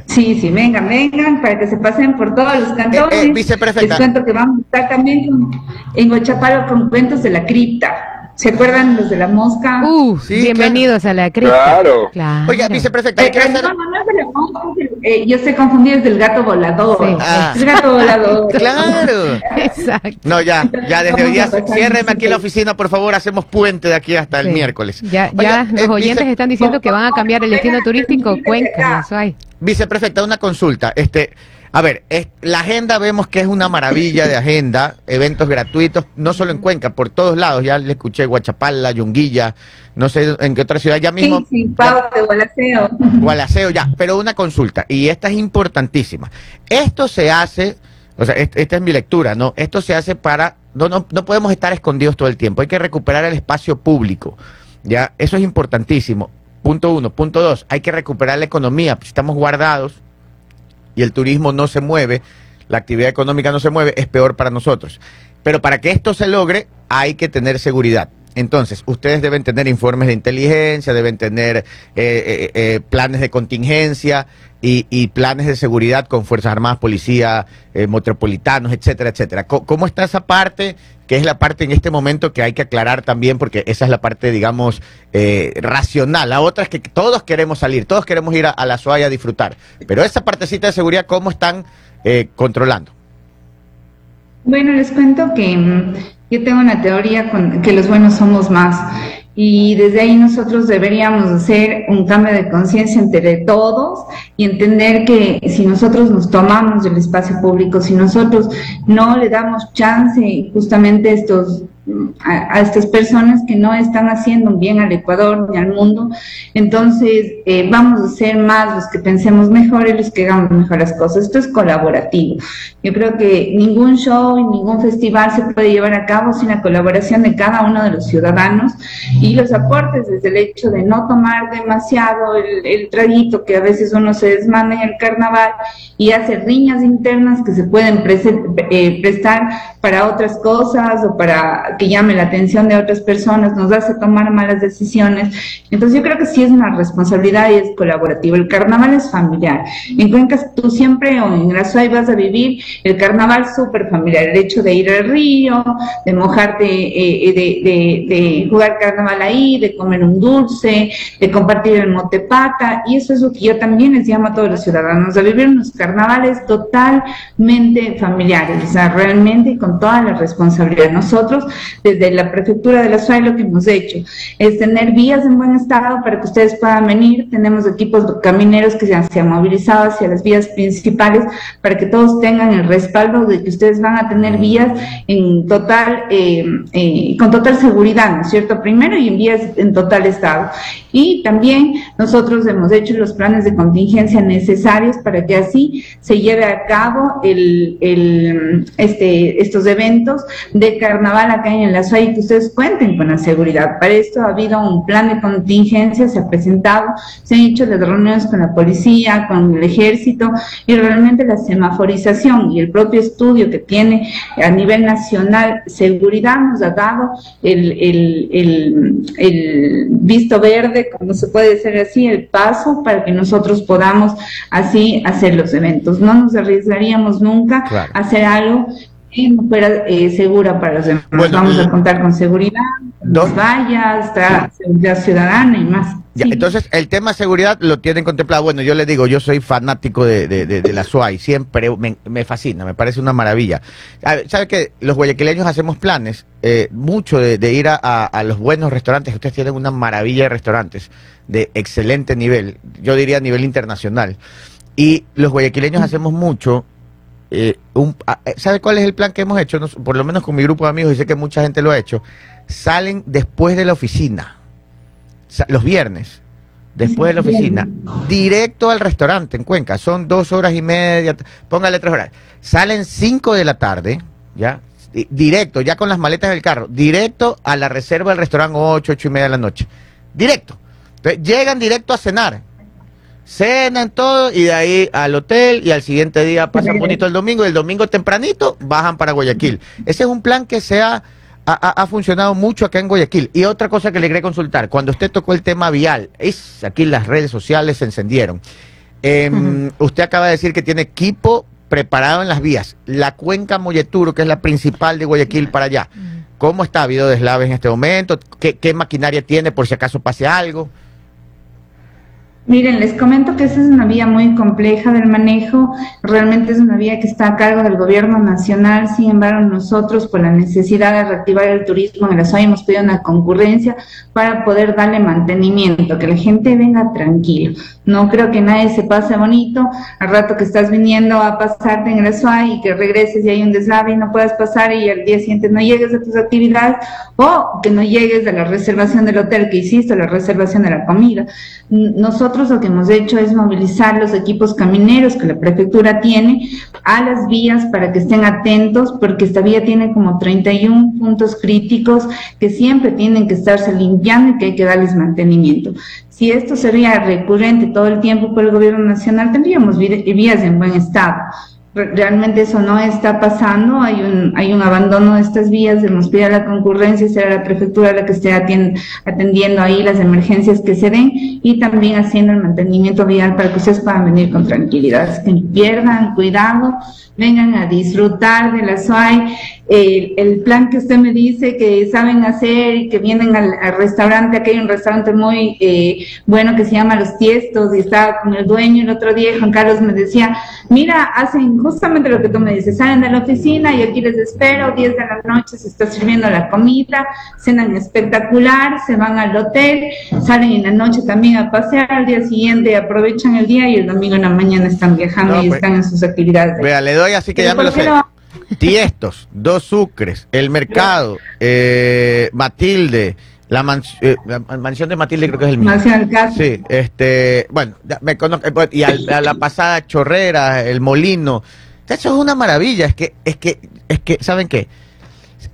Sí, sí, vengan, vengan, para que se pasen por todos los cantones. Eh, eh, viceprefecta. Les cuento que vamos a estar también en Ochapalo con cuentos de la cripta. ¿Se acuerdan los de la mosca? Uh, Sí, bienvenidos a la cripta. Claro. Claro. Oiga, viceprefecta, hay Eh, hacer... no, no, no es de la mosca, eh, yo estoy confundida, es del gato volador. Sí. Ah. Es gato volador. Claro. Exacto. No, ya, ya desde hoy día, ciérreme aquí la oficina, por favor, hacemos puente de aquí hasta el miércoles. Ya, Oiga, ya los eh, oyentes vice- están diciendo que van a cambiar el destino turístico Cuenca, eso hay. Viceprefecta, una consulta. Este, a ver, es- la agenda vemos que es una maravilla de agenda, eventos gratuitos, no solo en Cuenca, por todos lados. Ya le escuché Guachapala, Yunguilla, no sé en qué otra ciudad, ya mismo. Sí, sí, Pau de Gualaceo. Gualaceo, ya, pero una consulta, y esta es importantísima. Esto se hace, o sea, est- esta es mi lectura, ¿no? Esto se hace para, no, no, no podemos estar escondidos todo el tiempo, hay que recuperar el espacio público, ¿ya? Eso es importantísimo. Punto uno. Punto dos, hay que recuperar la economía, pues, estamos guardados y el turismo no se mueve, la actividad económica no se mueve, es peor para nosotros. Pero para que esto se logre, hay que tener seguridad. Entonces, ustedes deben tener informes de inteligencia, deben tener eh, eh, eh, planes de contingencia y, y planes de seguridad con Fuerzas Armadas, Policía, eh, Metropolitanos, etcétera, etcétera. ¿Cómo está esa parte? Que es la parte en este momento que hay que aclarar también, porque esa es la parte, digamos, eh, racional. La otra es que todos queremos salir, todos queremos ir a, a la SUAY a disfrutar. Pero esa partecita de seguridad, ¿cómo están eh, controlando? Bueno, les cuento que mm, yo tengo una teoría con que los buenos somos más y desde ahí nosotros deberíamos hacer un cambio de conciencia entre todos y entender que si nosotros nos tomamos del espacio público, si nosotros no le damos chance justamente a estos a, a estas personas que no están haciendo bien al Ecuador ni al mundo, entonces eh, vamos a ser más los que pensemos mejor y los que hagamos mejor las cosas. Esto es colaborativo. Yo creo que ningún show y ningún festival se puede llevar a cabo sin la colaboración de cada uno de los ciudadanos y los aportes desde el hecho de no tomar demasiado el, el traguito que a veces uno se desmanda en el carnaval y hace riñas internas que se pueden eh, prestar para otras cosas o para que llame la atención de otras personas, nos hace tomar malas decisiones. Entonces yo creo que sí es una responsabilidad y es colaborativo. El carnaval es familiar. En Cuenca tú siempre o en Azuay vas a vivir el carnaval súper familiar, el hecho de ir al río, de mojarte, eh, de, jugar carnaval ahí, de comer un dulce, de compartir el motepata, y eso es lo que yo también les llamo a todos los ciudadanos, a vivir unos carnavales totalmente familiares, o sea, realmente con toda la responsabilidad. Nosotros, desde la prefectura de la SUAY, lo que hemos hecho es tener vías en buen estado para que ustedes puedan venir. Tenemos equipos camineros que se han, se han movilizado hacia las vías principales para que todos tengan el respaldo de que ustedes van a tener vías en total, eh, eh, con total seguridad, ¿no es cierto? Primero y en vías en total estado. Y también nosotros hemos hecho los planes de contingencia necesarios para que así se lleve a cabo el, el, este, estos eventos de carnaval acá en la SUAY y que ustedes cuenten con la seguridad. Para esto ha habido un plan de contingencia, se ha presentado, se han hecho las reuniones con la policía, con el ejército y realmente la semaforización y el propio estudio que tiene a nivel nacional seguridad nos ha dado el, el, el, el visto verde, como se puede decir así, el paso para que nosotros podamos así hacer los eventos. No nos arriesgaríamos nunca Claro. a hacer algo fuera eh, segura para los demás. Bueno, Vamos a contar con seguridad, Dos- las vallas, seguridad ciudadana y más. Ya, Sí. entonces, el tema seguridad lo tienen contemplado. Bueno, yo les digo, yo soy fanático de, de, de- de la SUAI, siempre me, me fascina, me parece una maravilla. ¿Sabe que los guayaquileños hacemos planes? eh, mucho de, de ir a, a- a los buenos restaurantes. Ustedes tienen una maravilla de restaurantes de excelente nivel, yo diría a nivel internacional. Y los guayaquileños hacemos mucho. Eh, ah, eh, ¿Sabe cuál es el plan que hemos hecho? Por lo menos con mi grupo de amigos, y sé que mucha gente lo ha hecho. Salen después de la oficina los viernes, después de la oficina, directo al restaurante en Cuenca. Son dos horas y media, póngale tres horas. Salen cinco de la tarde, ¿ya? Di- Directo, ya con las maletas del carro, directo a la reserva del restaurante ocho, ocho y media de la noche. Directo. Entonces, llegan directo a cenar. Cenan todo y de ahí al hotel y al siguiente día pasan bonito el domingo y el domingo tempranito bajan para Guayaquil. Ese es un plan que se ha, ha- funcionado mucho acá en Guayaquil. Y otra cosa que le quería consultar, cuando usted tocó el tema vial, es aquí las redes sociales se encendieron. Em, Usted acaba de decir que tiene equipo preparado en las vías. La cuenca Molleturo, que es la principal de Guayaquil para allá. ¿Cómo está? ¿Ha habido deslaves en este momento? ¿Qué, qué maquinaria tiene por si acaso pase algo? Miren, les comento que esa es una vía muy compleja del manejo, realmente es una vía que está a cargo del gobierno nacional, sin embargo nosotros por la necesidad de reactivar el turismo en la zona hemos pedido una concurrencia para poder darle mantenimiento, que la gente venga tranquilo. No creo que nadie se pase bonito al rato que estás viniendo a pasarte en el y que regreses y hay un deslave y no puedas pasar y al día siguiente no llegues a tus actividades o que no llegues a la reservación del hotel que hiciste, la reservación de la comida. N- Nosotros lo que hemos hecho es movilizar los equipos camineros que la prefectura tiene a las vías para que estén atentos porque esta vía tiene como 31 puntos críticos que siempre tienen que estarse limpiando y que hay que darles mantenimiento. Si esto sería recurrente todo el tiempo por el gobierno nacional, tendríamos vías en buen estado. Re- Realmente eso no está pasando, hay un, hay un abandono de estas vías, hemos pedido a la concurrencia, será la prefectura la que esté atendiendo ahí las emergencias que se den y también haciendo el mantenimiento vial para que ustedes puedan venir con tranquilidad, que pierdan cuidado, vengan a disfrutar de la SUAI, el, el plan que usted me dice que saben hacer y que vienen al, al restaurante, aquí hay un restaurante muy eh, bueno que se llama Los Tiestos y estaba con el dueño el otro día, Juan Carlos me decía, mira, hacen justamente lo que tú me dices, salen de la oficina y aquí les espero, 10 de la noche se está sirviendo la comida, cenan espectacular, se van al hotel, salen en la noche también a pasear, al día siguiente aprovechan el día y el domingo en la mañana están viajando No, y pues, están en sus actividades. Vea, le doy así que Pero ya me lo ¿por qué sé. no? Tiestos, Dos Sucres, El Mercado, eh, Matilde, la, mans- eh, la mansión de Matilde creo que es el mismo. Mansión. Sí, este, bueno, me conozco, eh, y a la pasada Chorrera, el Molino. Eso es una maravilla, es que, es que, es que, ¿saben qué?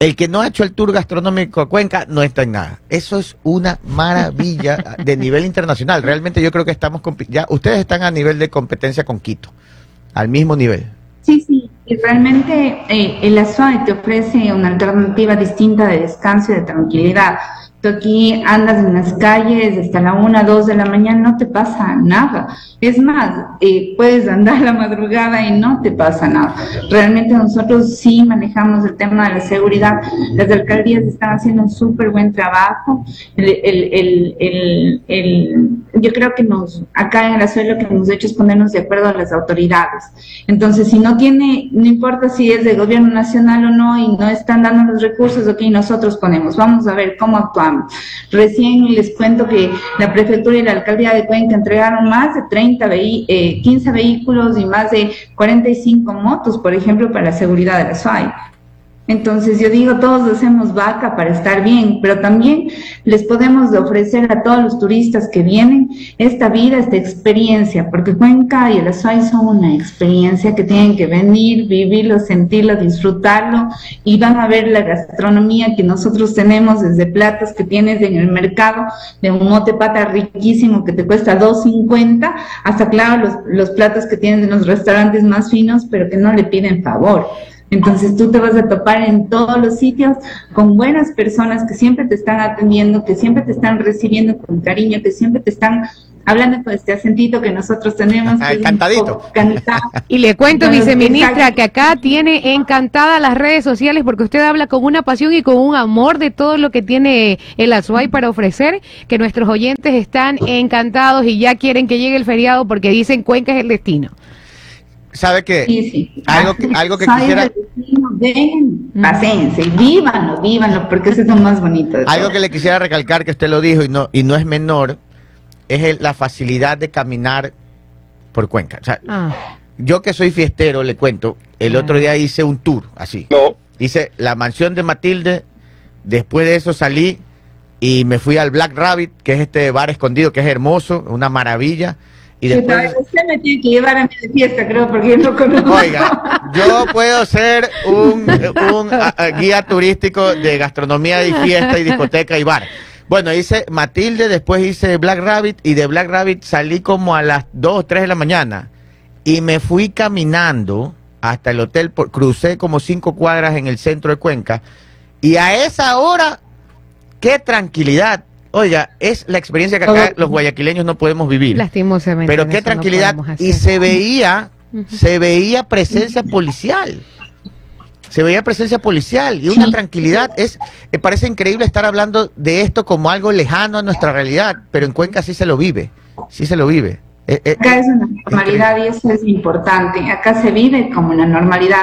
El que no ha hecho el tour gastronómico a Cuenca no está en nada. Eso es una maravilla de nivel internacional. Realmente yo creo que estamos, ya, ustedes están a nivel de competencia con Quito, al mismo nivel. Sí, sí, y realmente eh, el ASOE te ofrece una alternativa distinta de descanso y de tranquilidad. Aquí andas en las calles hasta la una, dos de la mañana, no te pasa nada. Es más, eh, puedes andar la madrugada y no te pasa nada. Realmente nosotros sí manejamos el tema de la seguridad. Las alcaldías están haciendo un súper buen trabajo. El, el, el, yo creo que nos, acá en el ASOE lo que hemos hecho es ponernos de acuerdo a las autoridades. Entonces, si no tiene, no importa si es de gobierno nacional o no y no están dando los recursos, ok, nosotros ponemos, vamos a ver cómo actuamos. Recién les cuento que la prefectura y la alcaldía de Cuenca entregaron más de 30 vehi- eh, 15 vehículos y más de 45 motos, por ejemplo, para la seguridad de la SUAI. Entonces yo digo, todos hacemos vaca para estar bien, pero también les podemos ofrecer a todos los turistas que vienen esta vida, esta experiencia, porque Cuenca y el Azuay son una experiencia que tienen que venir, vivirlo, sentirlo, disfrutarlo y van a ver la gastronomía que nosotros tenemos desde platos que tienes en el mercado, de un mote pata riquísimo que te cuesta 2.50, hasta claro los, los platos que tienes en los restaurantes más finos, pero que no le piden favor. Entonces tú te vas a topar en todos los sitios con buenas personas que siempre te están atendiendo, que siempre te están recibiendo con cariño, que siempre te están hablando con este acentito que nosotros tenemos. Ah, que es un cantadito. poco cantado. Y le cuento, viceministra, que acá tiene encantadas las redes sociales porque usted habla con una pasión y con un amor de todo lo que tiene el Azuay para ofrecer, que nuestros oyentes están encantados y ya quieren que llegue el feriado porque dicen Cuenca es el destino. ¿Sabe qué? Sí, sí. Algo que- algo que quisiera- Ven, paséense, vívanlo, vívanlo, porque eso es lo más bonito. de Algo todo. que le quisiera recalcar que usted lo dijo y no, y no es menor, es el- la facilidad de caminar por Cuenca. O sea, Ah, yo que soy fiestero, le cuento, el Ah. otro día hice un tour así. No, Hice la mansión de Matilde, después de eso salí y me fui al Black Rabbit, que es este bar escondido, que es hermoso, una maravilla. Y Sí, después... pero Usted me tiene que llevar a mí de fiesta, creo, porque yo no conozco. Oiga, yo puedo ser un, un, a- a, guía turístico de gastronomía y fiesta y discoteca y bar. Bueno, hice Matilde, después hice Black Rabbit y de Black Rabbit salí como a las 2 o 3 de la mañana y me fui caminando hasta el hotel, por- crucé como 5 cuadras en el centro de Cuenca y a esa hora, qué tranquilidad. Oiga, es la experiencia que acá los guayaquileños no podemos vivir. lastimosamente. Pero qué no tranquilidad. podemos y se veía, se veía presencia policial. Se veía presencia policial y una Sí. tranquilidad. Es, me parece increíble estar hablando de esto como algo lejano a nuestra realidad, pero en Cuenca sí se lo vive, sí se lo vive. Eh, eh, Acá es una normalidad y eso es importante. Acá se vive como una normalidad.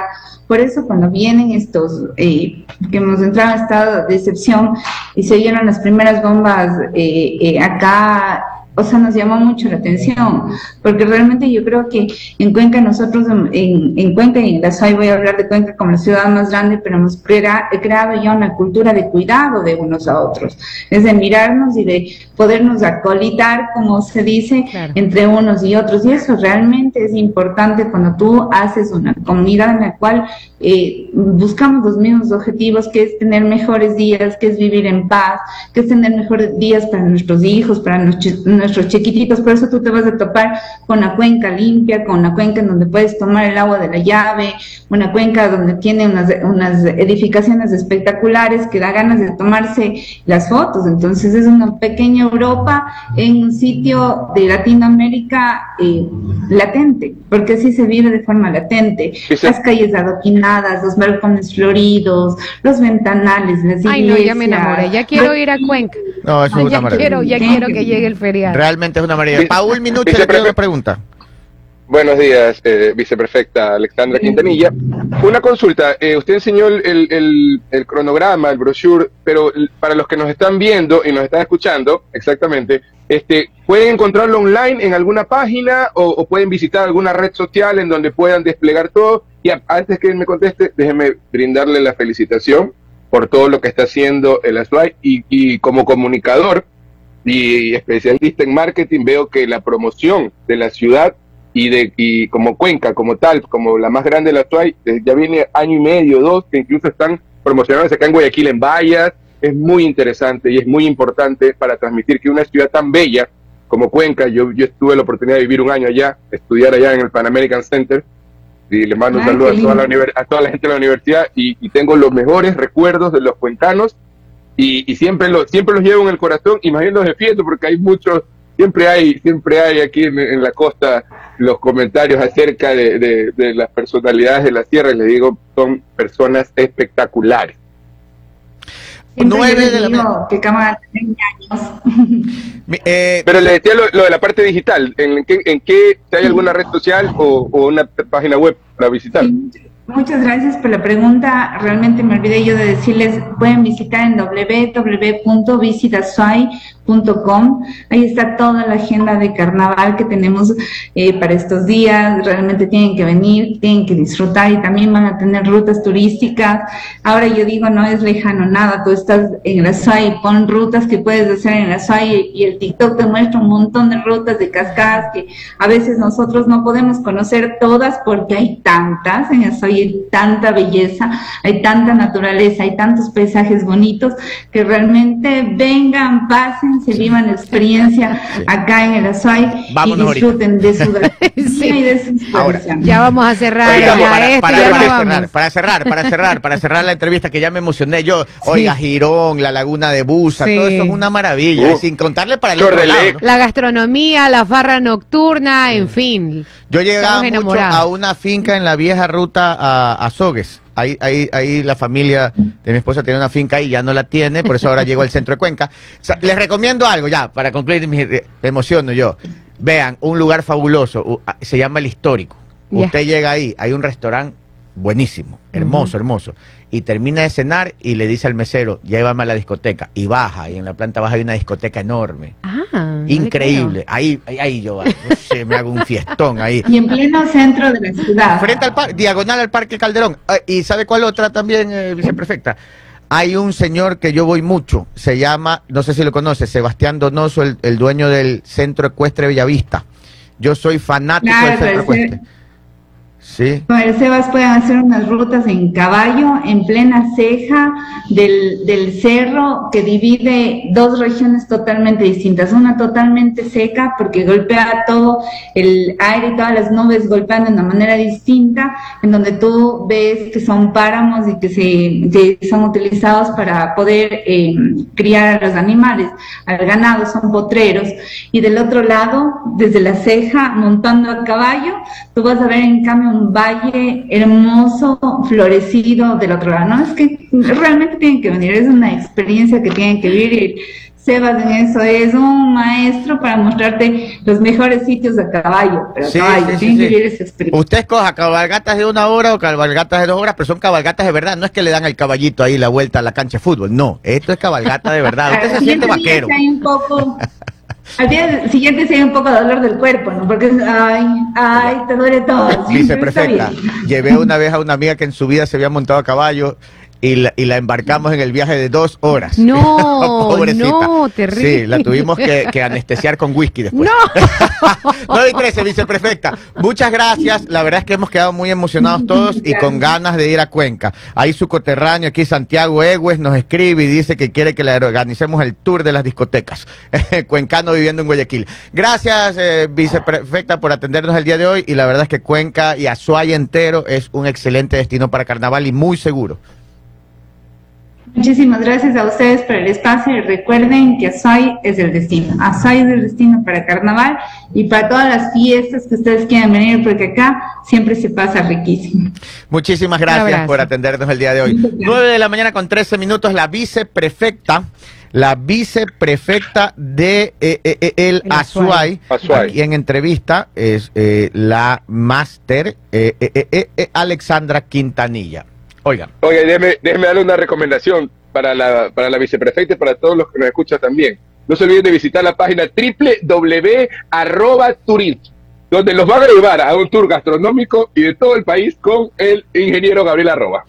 Por eso cuando vienen estos, eh, que hemos entrado en estado de excepción y se vieron las primeras bombas eh, eh, acá, o sea, nos llamó mucho la atención, porque realmente yo creo que en Cuenca nosotros, en, en Cuenca y en la SAI voy a hablar de Cuenca como la ciudad más grande, pero hemos crea- creado ya una cultura de cuidado de unos a otros, es de mirarnos y de podernos acolitar, como se dice, Claro. entre unos y otros. Y eso realmente es importante cuando tú haces una comunidad en la cual eh, buscamos los mismos objetivos, que es tener mejores días, que es vivir en paz, que es tener mejores días para nuestros hijos, para nuestros, nuestros chiquititos. Por eso tú te vas a topar con una cuenca limpia, con una cuenca en donde puedes tomar el agua de la llave, una cuenca donde tiene unas, unas edificaciones espectaculares que da ganas de tomarse las fotos. Entonces es una pequeña Europa en un sitio de Latinoamérica eh, latente, porque así se vive de forma latente. Esa- Las calles adoquinadas, los balcones floridos, los ventanales, las Ay, no, ya me iglesias. enamoré. Ya quiero ir a Cuenca. no, eso Ay, es una ya maravilla. quiero, ya quiero que llegue el feriado. Realmente es una maravilla. Dice- Paul Minuche dice le prefe- una pregunta. Buenos días, eh, viceprefecta Alexandra Quintanilla. Una consulta, eh, usted enseñó el, el- el- el cronograma, el brochure, pero para los que nos están viendo y nos están escuchando, exactamente, este, ¿pueden encontrarlo online en alguna página o, o pueden visitar alguna red social en donde puedan desplegar todo? Y a- antes que me conteste, déjeme brindarle la felicitación por todo lo que está haciendo el ASUAI y, y como comunicador y especialista en marketing veo que la promoción de la ciudad y de y como Cuenca como tal como la más grande de la Tuay eh, ya viene año y medio dos que incluso están promocionándose acá en Guayaquil en vallas es muy interesante y es muy importante para transmitir que una ciudad tan bella como Cuenca yo yo tuve la oportunidad de vivir un año allá estudiar allá en el Pan American Center y le mando un saludo a toda, la a toda la gente de la universidad y, y tengo los mejores recuerdos de los cuencanos y, y siempre lo, siempre los llevo en el corazón y más bien los defiendo porque hay muchos siempre hay siempre hay aquí en, en la costa los comentarios acerca de, de- de las personalidades de la sierra y les digo son personas espectaculares. Nueve de la digo que cámara años. Eh, pero le decía lo, lo de la parte digital en qué, en qué si hay alguna red social o, o una página web para visitar Sí, Muchas gracias por la pregunta. Realmente me olvidé yo de decirles, pueden visitar en www.visitasuai.com. Ahí está toda la agenda de carnaval que tenemos eh, para estos días. Realmente tienen que venir, tienen que disfrutar y también van a tener rutas turísticas. Ahora yo digo, no es lejano nada. Tú estás en la SUAI, pon rutas que puedes hacer en la SUAI y el TikTok te muestra un montón de rutas de cascadas que a veces nosotros no podemos conocer todas porque hay tantas, en eso hay tanta belleza, hay tanta naturaleza, hay tantos paisajes bonitos que realmente vengan, pasen, vénganse, vivan la experiencia acá en el Azuay y Vámonos ahorita. disfruten de su gastronomía y de sus Ahora. Ya vamos a cerrar. Oiga, ya para, esto, para- ya para cerrar, vamos. para cerrar, para cerrar, para cerrar la entrevista que ya me emocioné yo. Oiga, Girón, la laguna de Busa, Sí. todo eso es una maravilla. Uh, sin contarle para el otro lado. ¿no? La gastronomía, la farra nocturna, en fin. Yo llegaba mucho a una finca en la vieja ruta a, a Sogues. Ahí, ahí, ahí la familia de mi esposa tiene una finca y ya no la tiene, por eso ahora llego al centro de Cuenca. O sea, les recomiendo algo ya, para concluir, mi, me emociono yo. Vean, un lugar fabuloso, se llama El Histórico. Ya. Usted llega ahí, hay un restaurante buenísimo, hermoso, hermoso. Y termina de cenar y le dice al mesero, llévame a la discoteca. Y baja, y en la planta baja hay una discoteca enorme. Ah, no Increíble. Ahí, ahí, ahí yo no sé, me hago un fiestón ahí. Y en pleno centro de la ciudad. Frente al parque, diagonal al Parque Calderón. Ah, ¿Y sabe cuál otra también, eh, viceprefecta? Hay un señor que yo voy mucho, se llama, no sé si lo conoce, Sebastián Donoso, el, el dueño del Centro Ecuestre Bellavista. Yo soy fanático Claro, del Centro ese- Ecuestre. Sí. Con el Sebas pueden hacer unas rutas en caballo en plena ceja del, del cerro que divide dos regiones totalmente distintas. Una totalmente seca porque golpea todo el aire y todas las nubes golpeando de una manera distinta, en donde tú ves que son páramos y que se que son utilizados para poder eh, criar a los animales, al ganado, son potreros. Y del otro lado, desde la ceja, montando a caballo, tú vas a ver en cambio un valle hermoso, florecido del otro lado. No, es que realmente tienen que venir, es una experiencia que tienen que vivir. Y Sebas en eso es un maestro para mostrarte los mejores sitios a caballo, pero Sí, caballo, sí, sí, que vivir esa experiencia. Usted escoja cabalgatas de una hora o cabalgatas de dos horas, pero son cabalgatas de verdad. No es que le dan al caballito ahí la vuelta a la cancha de fútbol. No, esto es cabalgata de verdad. Usted se siente vaquero. sí hay un poco, al día siguiente sí hay un poco de dolor del cuerpo, ¿no? Porque, ay, ay, te duele todo. Viceprefecta, bien. llevé una vez a una amiga que en su vida se había montado a caballo y la, y la embarcamos en el viaje de dos horas. No, Pobrecita. no, terrible. Sí, la tuvimos que, que anestesiar con whisky después. No. 9 y 13, viceprefecta. Muchas gracias. La verdad es que hemos quedado muy emocionados todos y con ganas de ir a Cuenca. Ahí su coterráneo, aquí Santiago Egues, nos escribe y dice que quiere que le organicemos el tour de las discotecas. Cuencano viviendo en Guayaquil. Gracias, eh, viceprefecta, por atendernos el día de hoy. Y la verdad es que Cuenca y Azuay entero es un excelente destino para carnaval y muy seguro. Muchísimas gracias a ustedes por el espacio y recuerden que Azuay es el destino. Azuay es el destino para carnaval y para todas las fiestas que ustedes quieran venir porque acá siempre se pasa riquísimo. Muchísimas gracias por atendernos el día de hoy. 9 de la mañana con 13 minutos, la viceprefecta, la viceprefecta de eh, eh, eh, el El Azuay. Azuay, aquí en entrevista es eh, la máster eh, eh, eh, eh, eh, Alexandra Quintanilla. Oigan, Oye, déjeme, déjeme darle una recomendación para la, para la viceprefecta y para todos los que nos escuchan también. No se olviden de visitar la página www.turismo, donde los van a llevar a un tour gastronómico y de todo el país con el ingeniero Gabriel Arroba.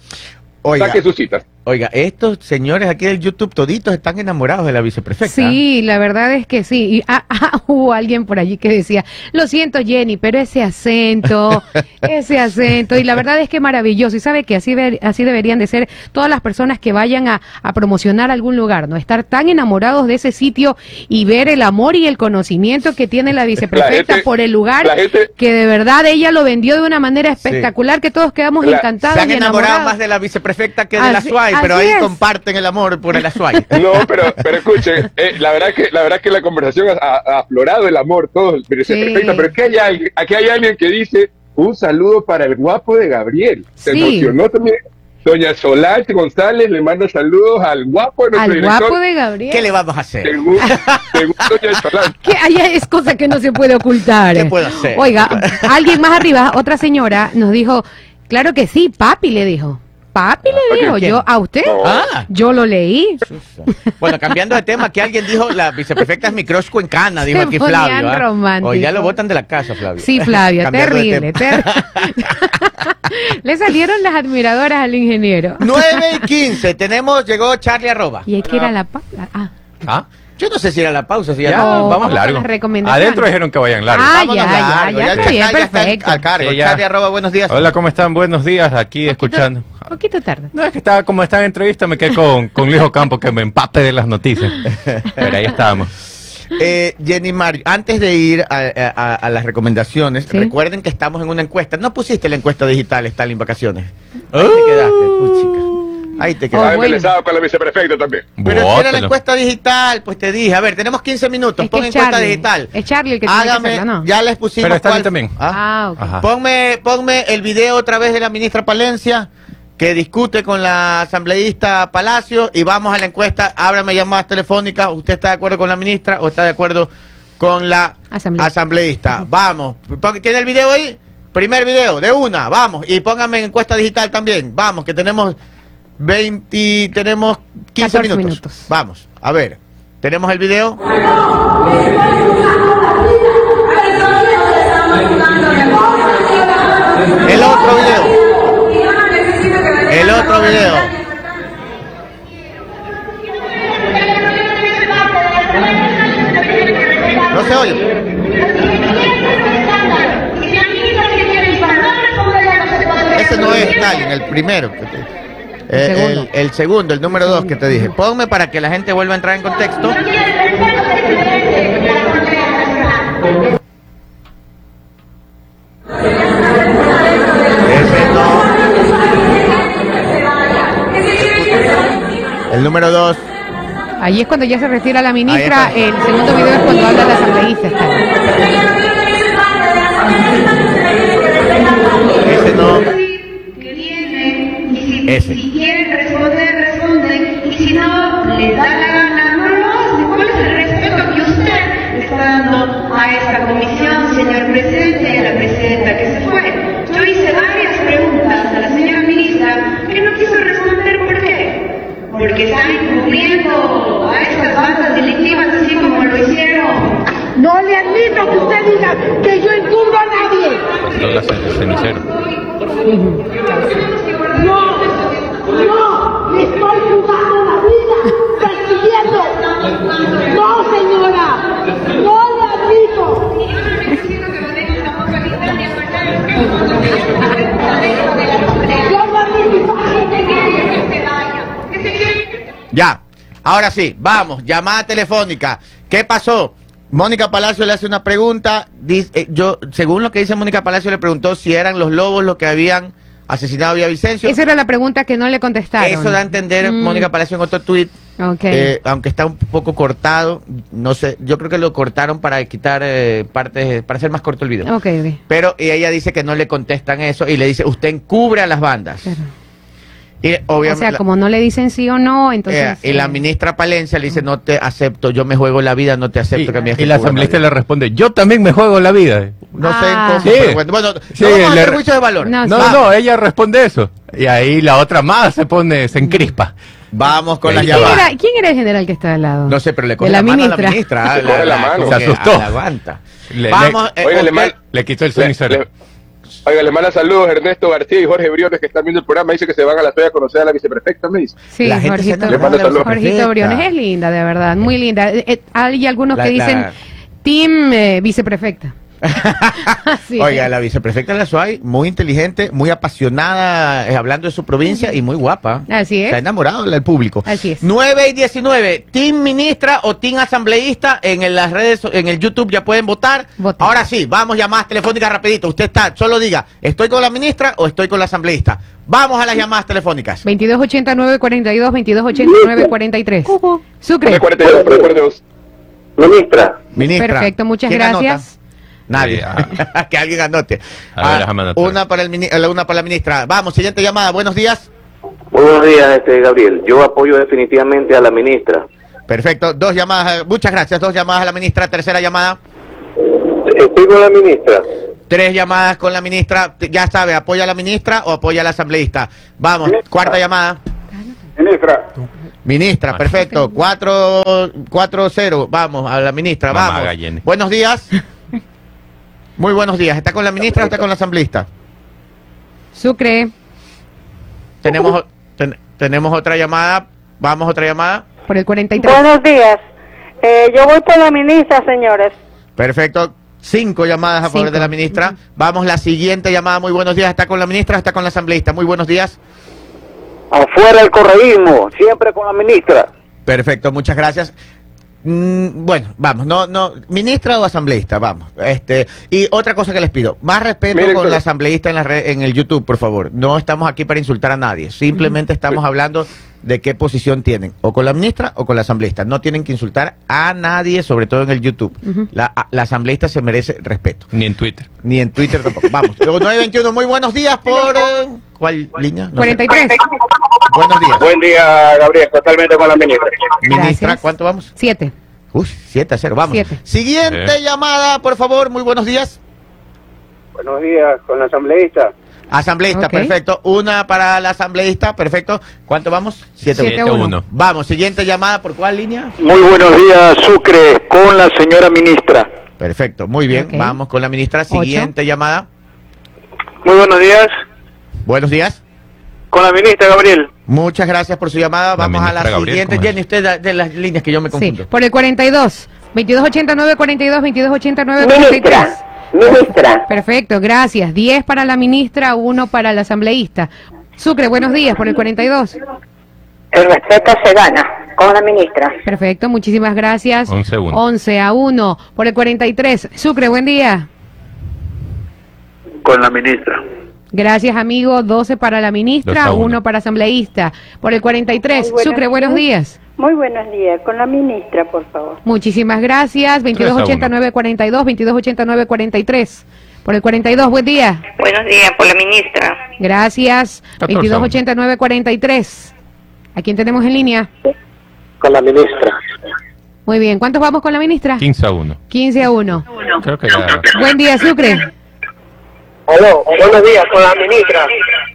oiga, Saque sus citas. Oiga, estos señores aquí del YouTube toditos están enamorados de la viceprefecta. Sí, la verdad es que sí. Y ah, ah, hubo alguien por allí que decía, lo siento Jenny, pero ese acento, ese acento, y la verdad es que maravilloso. Y sabe que así, ver- así deberían de ser todas las personas que vayan a, a promocionar algún lugar, ¿no? Estar tan enamorados de ese sitio y ver el amor y el conocimiento que tiene la viceprefecta gente- por el lugar, gente- que de verdad ella lo vendió de una manera espectacular, que todos quedamos La- encantados Se han y enamorado enamorados. más de la viceprefecta que de la Así- Azuay, pero ahí es. comparten el amor por el Azuay. No, pero, pero escuchen, eh, la verdad que la verdad que la conversación ha, ha aflorado el amor, todo, pero Sí. perfecta, pero aquí hay, alguien, aquí hay alguien que dice un saludo para el guapo de Gabriel. Se Sí. emocionó también. Doña Solange González le manda saludos al guapo de nuestro Al director. guapo de Gabriel. ¿Qué le vamos a hacer? Según, según Doña Solange. que es cosa que no se puede ocultar. ¿Qué puedo hacer? Oiga, alguien más arriba, otra señora, nos dijo, claro que sí, papi le dijo. Papi le dijo, ¿quién? yo a usted. Ah. yo lo leí. Bueno, cambiando de tema, que alguien dijo, la viceprefecta es mi crush cuencana, dijo Se aquí Flavio. ¿ah? Hoy ya lo botan de la casa, Flavio. Sí, Flavio, terrible. ter- Le salieron las admiradoras al ingeniero. 9 y 15, tenemos, llegó Charlie Arroba. Y hay que ir a la Ah, ¿Ah? Yo no sé si era la pausa, si ya, Ya, no. Vamos vamos largo. Adentro dijeron que vayan largo. Ah, Vámonos ya, ya, largo, ya, está bien, ya está perfecto. al cargo. Sí, ya. Charlie Arroba, buenos días. Hola, ¿cómo están? Buenos días. Aquí escuchando. Poquito tarde. No, es que estaba como estaba en entrevista, me quedé con, con Luis Ocampo que me empape de las noticias. Pero ahí estábamos. Eh, Jenny Mario, antes de ir a, a- a las recomendaciones, Sí. recuerden que estamos en una encuesta. No pusiste la encuesta digital, Stalin Vacaciones. Ahí te quedaste, puchica. Ahí te Oh, quedaste. Ay, bueno. con la viceprefecta también. Pero era la encuesta digital, pues te dije. A ver, tenemos 15 minutos. Es que Pon es encuesta Charlie. digital. Es Charlie el que tiene que Hágame, hacerla, ¿no? ya les pusimos. Pero Stalin cuál- también. Ah. Ah, ok. Ajá. Ponme, ponme el video otra vez de la ministra Palencia que discute con la asambleísta Palacio y vamos a la encuesta. Ábrame llamadas telefónicas. ¿Usted está de acuerdo con la ministra o está de acuerdo con la Asambleísta. asambleísta? Vamos. ¿Tiene el video ahí? Primer video, de una, vamos. Y póngame en encuesta digital también. Vamos, que tenemos 20, tenemos 15 14 minutos. minutos. Vamos, a ver. ¿Tenemos el video? El otro video. El otro video. No se oye. Ese no es Stalin, el primero. que te- eh, el, segundo. el segundo, el número dos que te dije. Ponme para que la gente vuelva a entrar en contexto. El número dos. Ahí es cuando ya se retira la ministra. El segundo video es cuando habla la asambleísta. Ese no. que y si, Ese. si quieren responder, responden y si no les da la gana, no lo hacen. ¿Cuál es el respeto que usted está dando a esta comisión, señor presidente, y a la presidenta que se fue? Yo hice varias preguntas a la señora ministra que no quiso responder por. Porque están encubriendo a estas bandas delictivas así como lo hicieron No le admito que usted diga que yo encubro a nadie. Cenicero. No, no, me estoy jugando la vida, persiguiendo. No, señora, no le admito. Yo no admito. Ya. Ahora sí, vamos, llamada telefónica. ¿Qué pasó? Mónica Palacio le hace una pregunta. Dice, eh, yo, según lo que dice Mónica Palacio, le preguntó si eran los lobos los que habían asesinado a Villavicencio. Esa era la pregunta que no le contestaron. Eso da a entender Mm. Mónica Palacio en otro tuit, eh, aunque está un poco cortado. No sé, yo creo que lo cortaron para quitar eh, partes, para hacer más corto el video. ok, ok. Pero y ella dice que no le contestan eso y le dice, usted encubre a las bandas. Y O obviamente. sea, como no le dicen sí o no, entonces... Eh, y la eh, ministra Palencia le dice, no te acepto, yo me juego la vida, no te acepto Y, que me y la asambleísta vida". le responde, yo también me juego la vida. No sé Ah. cómo, Sí. pero bueno, bueno, Sí, no vamos a le hacer re- juicio de valor. No, No, sí. no, ella responde eso. Y ahí la otra más se pone, se encrispa. Vamos con ¿Y las ¿Quién era, ¿Quién era el general que está al lado? No sé, pero le coge la la, mano a la ministra. Le coge la mano. Se asustó. la aguanta. Le- Vamos, eh, Oiga, le mal- Le quitó el le- Oiga, le manda saludos Ernesto García y Jorge Briones que están viendo el programa. Dice que se van a la Toya a conocer a la viceprefecta, me dice. Sí, La Jorgito, Jorgito viceprefecta. Briones es linda, de verdad, muy linda. Eh, eh, hay algunos La- que dicen la- Team eh, Viceprefecta. Oiga, la viceprefecta de la SUAY, muy inteligente, muy apasionada, eh, hablando de su provincia y muy guapa. Así es. Ha enamorado del público. Así es. 9 y 19, Team Ministra o Team Asambleísta en el- las redes, en el YouTube ya pueden votar. Voten. Ahora sí, vamos llamadas telefónicas rapidito. Usted está, solo diga, ¿estoy con la ministra o estoy con la asambleísta? Vamos a las llamadas telefónicas. 2289 42 2289 43. Sucre. 42, 42. Ministra, Ministra. Perfecto, muchas ¿quién gracias. anota? Nadie. Sí, que alguien anote. A ver, Ah, una para el mini- eh, una para la ministra. Vamos, siguiente llamada. Buenos días. buenos días, este Gabriel. Yo apoyo definitivamente a la ministra. Perfecto. Dos llamadas. eh, Muchas gracias. Dos llamadas a la ministra. Tercera llamada. Estoy con la ministra. Tres llamadas con la ministra. Ya sabe, apoya a la ministra o apoya a la asambleísta. Vamos, cuarta llamada. Ministra. Ministra, perfecto. Cuatro, cuatro cero. Vamos, a la ministra. Mamá Vamos. Gallene. Buenos días. Muy buenos días. ¿Está con la ministra o está con la asambleísta? Sucre. Tenemos, ten- tenemos otra llamada. Vamos, otra llamada. Por el 43. Buenos días. Eh, yo voy por la ministra, señores. Perfecto. Cinco llamadas a favor Cinco. de la ministra. Vamos, la siguiente llamada. Muy buenos días. ¿Está con la ministra o está con la asambleísta? Muy buenos días. Afuera el correísmo, siempre con la ministra. Perfecto, muchas gracias. Mm, bueno, vamos, no, no, ministra o asambleísta, vamos. Este, y otra cosa que les pido, más respeto con la asambleísta en la red, en el YouTube, por favor. No estamos aquí para insultar a nadie, simplemente estamos hablando de qué posición tienen, o con la ministra o con la asambleísta. No tienen que insultar a nadie, sobre todo en el YouTube. la, a- la asambleísta se merece respeto. Ni en Twitter. Ni en Twitter tampoco. Vamos, luego 921, muy buenos días por... eh, ¿Cuál línea? No sé. 43. Buenos días. Buen día, Gabriel, totalmente con la ministra. Ministra. ¿cuánto vamos? 7. Uy, 7 a 0, vamos. Siete. Siguiente Sí. llamada, por favor, muy buenos días. Buenos días, con la asambleísta. Asambleísta, perfecto. Una para la asambleísta, perfecto. ¿Cuánto vamos? 7 Siete, uno. Vamos, siguiente llamada, ¿por cuál línea? Muy buenos días, Sucre, con la señora ministra. Perfecto, muy bien. Vamos con la ministra. Ocho. Siguiente llamada. Muy buenos días, Buenos días. Con la ministra, Gabriel. Muchas gracias por su llamada. La Vamos a la Gabriel, siguiente. Jenny, usted da- de las líneas que yo me Sí, confundo. por el 42. 2289 42 2289 43. Ministra. Perfecto, gracias. 10 para la ministra, 1 para la asambleísta. Sucre, buenos días por el 42. El respeto se gana con la ministra. Perfecto, muchísimas gracias. 11 a 1. 11 a 1 por el 43. Sucre, buen día. Con la ministra. Gracias, amigo. 12 para la ministra, 12 a 1 uno. para asambleísta. Por el 43. Muy buenos Sucre, buenos días. Muy buenos días, con la ministra, por favor. Muchísimas gracias. 2289 42 2289 43. Por el 42, buen día. Buenos días, por la ministra. Gracias. 14 a 2289 43. ¿A quién tenemos en línea? Con la ministra. Muy bien. ¿Cuántos vamos con la ministra? 15 a 1. 15 a 1. Creo que ya. Buen día, Sucre. Aló, buenos días, con la ministra.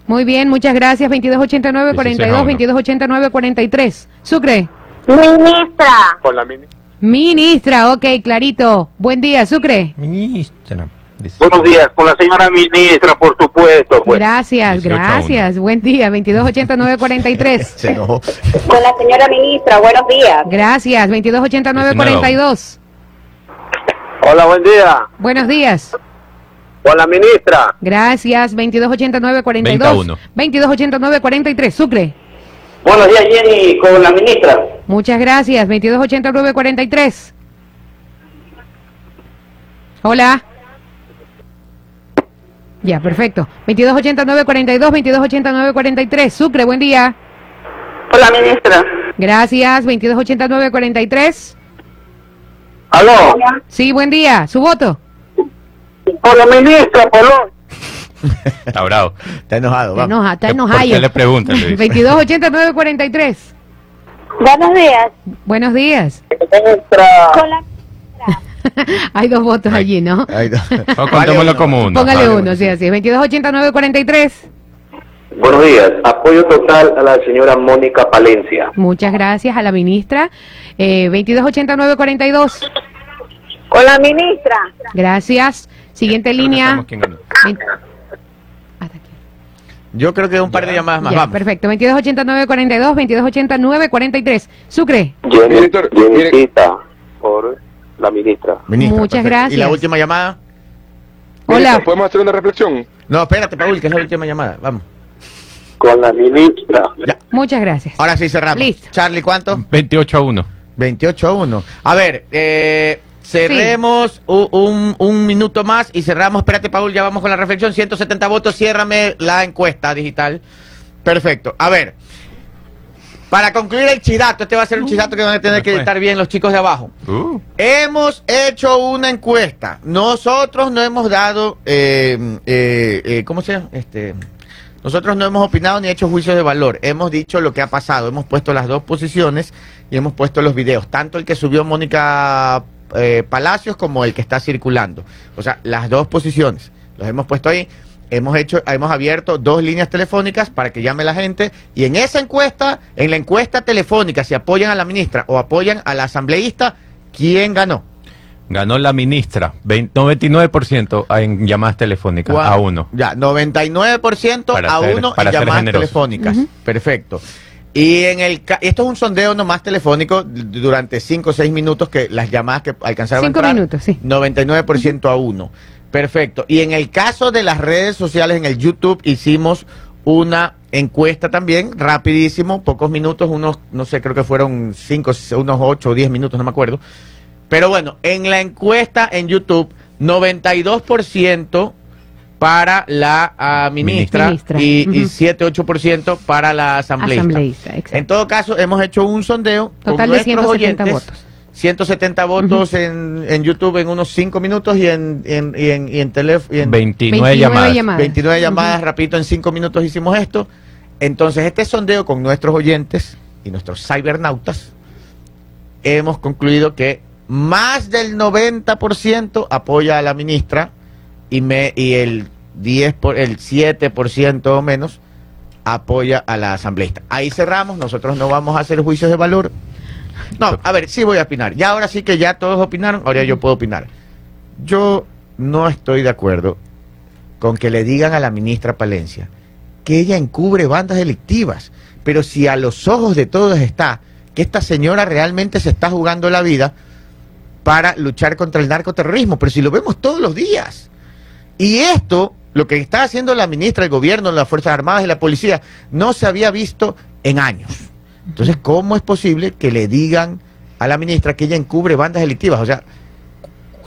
Muy bien, muchas gracias. 2289 42 2289 43. Sucre. Ministra. Con la ministra. Ministra, ok, clarito. Buen día, Sucre. Ministra. Buenos días, con la señora ministra, por supuesto. Pues. Gracias, 18 a uno. gracias. Buen día, 2289 43. Se enojó. Con la señora ministra, buenos días. Gracias, 2289 42. Hola, buen día. Buenos días. Con la ministra. Gracias, 2289 20 a 42. 1. 2289 43. Sucre. Buenos días, Jenny, con la ministra. Muchas gracias. 2289 43. Hola. Ya, perfecto. 2289 42 2289 43. Sucre, buen día. Con la ministra. Gracias. 2289 43. Aló, Sí, buen día. Su voto. Con la ministra, Polón. Está bravo. Está enojado, Está vamos. enoja- está ¿Por enojado. qué le preguntan? Le dice. 2289 43. Buenos días. Buenos días. Ministra. Con la Hay dos votos allí, ¿no? Está. O contémoslo como uno. Póngale Vale. uno, sí, así. 2289 43. Buenos días, apoyo total a la señora Mónica Palencia. Muchas gracias a la ministra. Eh, 2289 42. Con la ministra. Gracias. Siguiente Creo línea. quién ganó. Hasta aquí. Yo creo que un par de llamadas más. Ya, vamos. perfecto. 2289 42, 2289 43. Sucre. Mire- Jennycita, por la ministra. Ministra, Muchas perfecto. gracias. ¿Y la última llamada? Hola. Ministra, ¿Podemos hacer una reflexión? No, espérate, Paul, que es la última llamada. Vamos. Con la ministra. Ya. Muchas gracias. Ahora sí cerramos. Listo. Charlie, ¿cuánto? 28 a 1. 28 a 1. A ver, eh, cerremos un, un minuto más y cerramos. Espérate, Paul, ya vamos con la reflexión. 170 votos, ciérrame la encuesta digital. Perfecto. A ver, para concluir el chidato, este va a ser un chidato que van a tener que editar bien los chicos de abajo. Uh, Hemos hecho una encuesta. Nosotros no hemos dado, eh, eh, eh, ¿cómo se llama? Este, nosotros no hemos opinado ni hecho juicios de valor. Hemos dicho lo que ha pasado. Hemos puesto las dos posiciones y hemos puesto los videos, tanto el que subió Mónica eh, Palacios como el que está circulando. O sea, las dos posiciones. Los hemos puesto ahí. Hemos hecho, hemos abierto dos líneas telefónicas para que llame la gente y en esa encuesta, en la encuesta telefónica, si apoyan a la ministra o apoyan a la asambleísta, ¿quién ganó? ganó la ministra. 20 99% en llamadas telefónicas a 1. Ya, 99% Para a ser- uno para en ser llamadas generoso. telefónicas. Perfecto. Y en el esto es un sondeo nomás telefónico durante 5 o 6 minutos que las llamadas que alcanzaron Cinco a entrar, minutos, sí. 99% a uno. Perfecto. Y en el caso de las redes sociales, en el YouTube hicimos una encuesta también, rapidísimo, pocos minutos, unos, no sé, creo que fueron cinco, unos ocho o diez minutos, no me acuerdo. Pero bueno, en la encuesta en YouTube, 92% para la ah, ministra, Ministra. y, y Ujú. 7-8% para la asambleísta. Asambleísta. En todo caso, hemos hecho un sondeo Total con de nuestros 170 oyentes. votos. 170 votos en, en YouTube en unos 5 minutos y en, en, y en, y en teléfono. 29 llamadas. llamadas. 29 llamadas, rapidito, en 5 minutos hicimos esto. Entonces, este sondeo con nuestros oyentes y nuestros cibernautas, hemos concluido que más del 90% apoya a la ministra y, me, y el, 10 por, el 7% o menos apoya a la asambleísta. Ahí cerramos, nosotros no vamos a hacer juicios de valor. No, a ver, sí voy a opinar. Ya ahora sí que ya todos opinaron, ahora yo puedo opinar. Yo no estoy de acuerdo con que le digan a la ministra Palencia que ella encubre bandas delictivas. Pero si a los ojos de todos está que esta señora realmente se está jugando la vida para luchar contra el narcoterrorismo, pero si lo vemos todos los días. Y esto, lo que está haciendo la ministra, el gobierno, las Fuerzas Armadas y la policía, no se había visto en años. Entonces, ¿cómo es posible que le digan a la ministra que ella encubre bandas delictivas? O sea,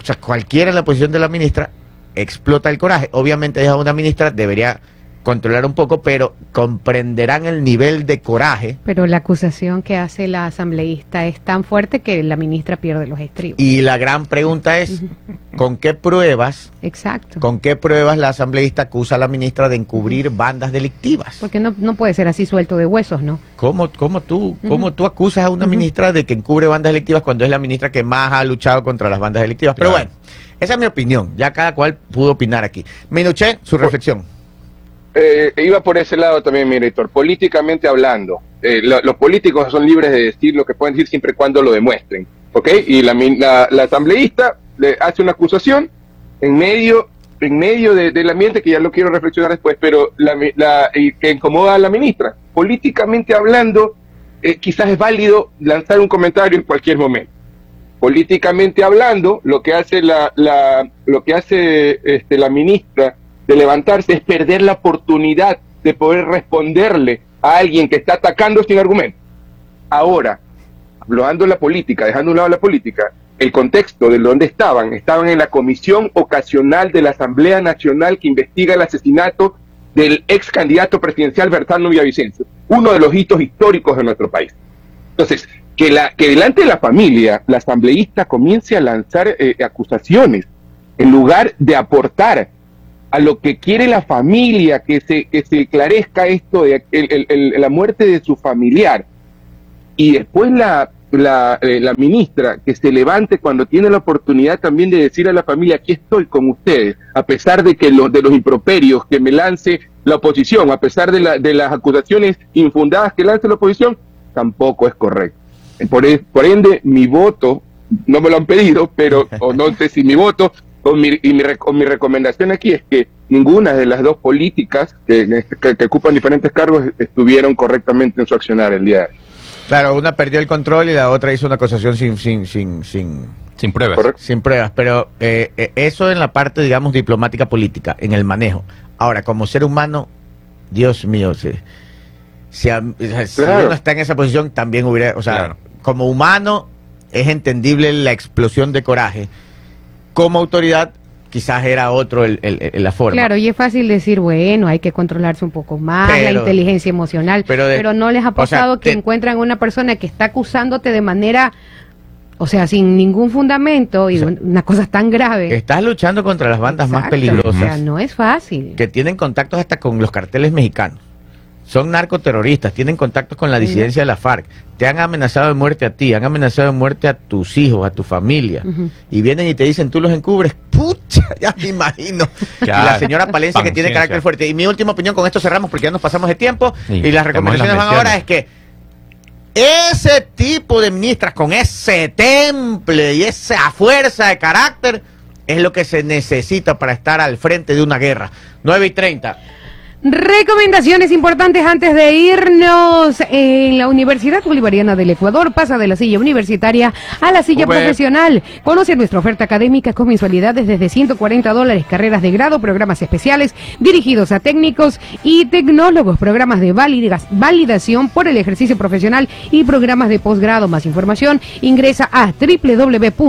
o sea, cualquiera en la posición de la ministra explota el coraje. Obviamente ella es una ministra, debería controlar un poco, pero comprenderán el nivel de coraje Pero la acusación que hace la asambleísta es tan fuerte que la ministra pierde los estribos. y la gran pregunta es ¿con qué pruebas, Exacto. con qué pruebas la asambleísta acusa a la ministra de encubrir bandas delictivas? Porque no, no puede ser así suelto de huesos, ¿no? ¿Cómo, cómo, tú, ¿Cómo tú acusas a una ministra de que encubre bandas delictivas cuando es la ministra que más ha luchado contra las bandas delictivas? Pero bueno, esa es mi opinión. Ya cada cual pudo opinar aquí. Minuché, su reflexión. Eh, iba por ese lado también, mi director. Políticamente hablando, eh, lo- los políticos son libres de decir lo que pueden decir siempre y cuando lo demuestren. ¿Ok? Y la, la, la asambleísta le hace una acusación en medio en medio de- del ambiente que ya lo quiero reflexionar después, pero la, la- que incomoda a la ministra. Políticamente hablando, eh, quizás es válido lanzar un comentario en cualquier momento políticamente hablando, lo que hace la, la lo que hace este, la ministra de levantarse es perder la oportunidad de poder responderle a alguien que está atacando sin argumento. Ahora, hablando la política, dejando un lado la política, el contexto de donde estaban, estaban en la comisión ocasional de la Asamblea Nacional que investiga el asesinato del ex candidato presidencial Bertano Villavicencio, uno de los hitos históricos de nuestro país. Entonces, que, la, que delante de la familia, la asambleísta comience a lanzar eh, acusaciones en lugar de aportar a lo que quiere la familia, que se, que se esclarezca esto de la muerte de su familiar, y después la, la, eh, la ministra que se levante cuando tiene la oportunidad también de decir a la familia, aquí estoy con ustedes, a pesar de que los de los improperios que me lance la oposición, a pesar de, la, de las acusaciones infundadas que lance la oposición, tampoco es correcto. Por, e- por ende, mi voto, no me lo han pedido, pero o no sé si mi voto o mi, y mi, o mi recomendación aquí es que ninguna de las dos políticas que, que- que ocupan diferentes cargos estuvieron correctamente en su accionar el día de hoy. Claro, una perdió el control y la otra hizo una acusación sin, sin, sin, sin, Sin pruebas. sin pruebas. Pero eh, eh, eso en la parte, digamos, diplomática política, en el manejo. Ahora, como ser humano, Dios mío, si, si, a- o sea, si Claro. uno está en esa posición, también hubiera, o sea, Claro. como humano es entendible la explosión de coraje. Como autoridad, quizás era otro el, el- el- la forma. Claro, y es fácil decir, bueno, hay que controlarse un poco más, la inteligencia emocional, pero pero, no les ha o sea, pasado que te- encuentran una persona que está acusándote de manera, o sea, sin ningún fundamento y O sea, una cosa tan grave. Estás luchando contra las bandas más peligrosas. O sea, no es fácil. que tienen contactos hasta con los carteles mexicanos. Son narcoterroristas, tienen contactos con la disidencia de la FARC. Te han amenazado de muerte a ti, han amenazado de muerte a tus hijos, a tu familia. Y vienen y te dicen, tú los encubres. ¡Pucha! Ya me imagino. Y la señora Palencia que tiene carácter fuerte. Y mi última opinión, con esto cerramos porque ya nos pasamos de tiempo. Sí, y las recomendaciones las van ahora es que ese tipo de ministras con ese temple y esa fuerza de carácter es lo que se necesita para estar al frente de una guerra. 9 y 30. Recomendaciones importantes antes de irnos. En la Universidad Bolivariana del Ecuador pasa de la silla universitaria a la silla profesional. Conoce nuestra oferta académica con mensualidades desde 140 dólares, carreras de grado, programas especiales dirigidos a técnicos y tecnólogos, programas de validación por el ejercicio profesional y programas de posgrado. Más información ingresa a www.v.edu.es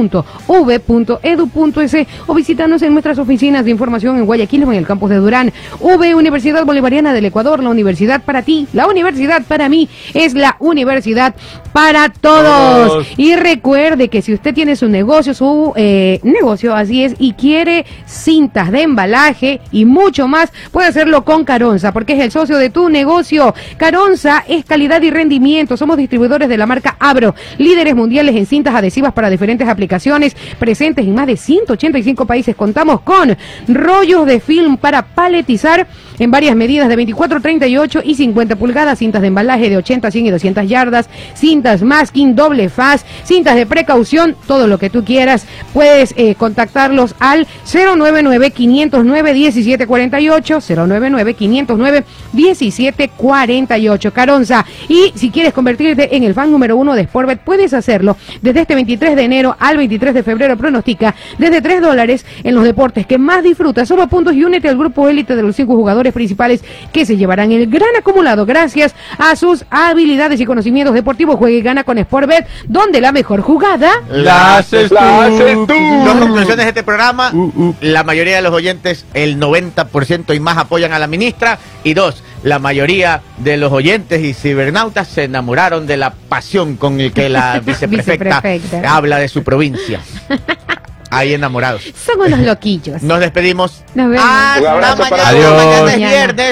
o visítanos en nuestras oficinas de información en Guayaquil o en el campus de Durán. V Universidad Bolivariana del Ecuador, la universidad para ti, la universidad para mí, es la universidad para todos. Todos. Y recuerde que si usted tiene su negocio, su eh, negocio, así es, y quiere cintas de embalaje y mucho más, puede hacerlo con Caronza, porque es el socio de tu negocio. Caronza es calidad y rendimiento. Somos distribuidores de la marca Abro, líderes mundiales en cintas adhesivas para diferentes aplicaciones, presentes en más de 185 países. Contamos con rollos de film para paletizar en varias medidas de 24, 38 y 50 pulgadas, cintas de embalaje de 80, 100 y 200 yardas, cintas masking, doble faz, cintas de precaución, todo lo que tú quieras. Puedes eh, contactarlos al 099-509-1748, 099-509-1748, Caronza. Y si quieres convertirte en el fan número uno de Sportbet, puedes hacerlo desde este 23 de enero al 23 de febrero. Pronostica desde 3 dólares en los deportes que más disfrutas. Solo puntos y únete al grupo élite de los cinco jugadores principales que se llevarán el gran acumulado gracias a sus habilidades y conocimientos deportivos. Juega y gana con Sportbet, donde la mejor jugada La haces tú. La haces tú. Dos conclusiones de este programa. La mayoría de los oyentes, el 90% y más, apoyan a la ministra. Y dos, la mayoría de los oyentes y cibernautas se enamoraron de la pasión con el que la viceprefecta, Viceprefecta. habla de su provincia. Ahí enamorados. Son unos loquillos. Nos despedimos. Nos vemos. Hasta Un abrazo para mañana. todos. Mañana es viernes.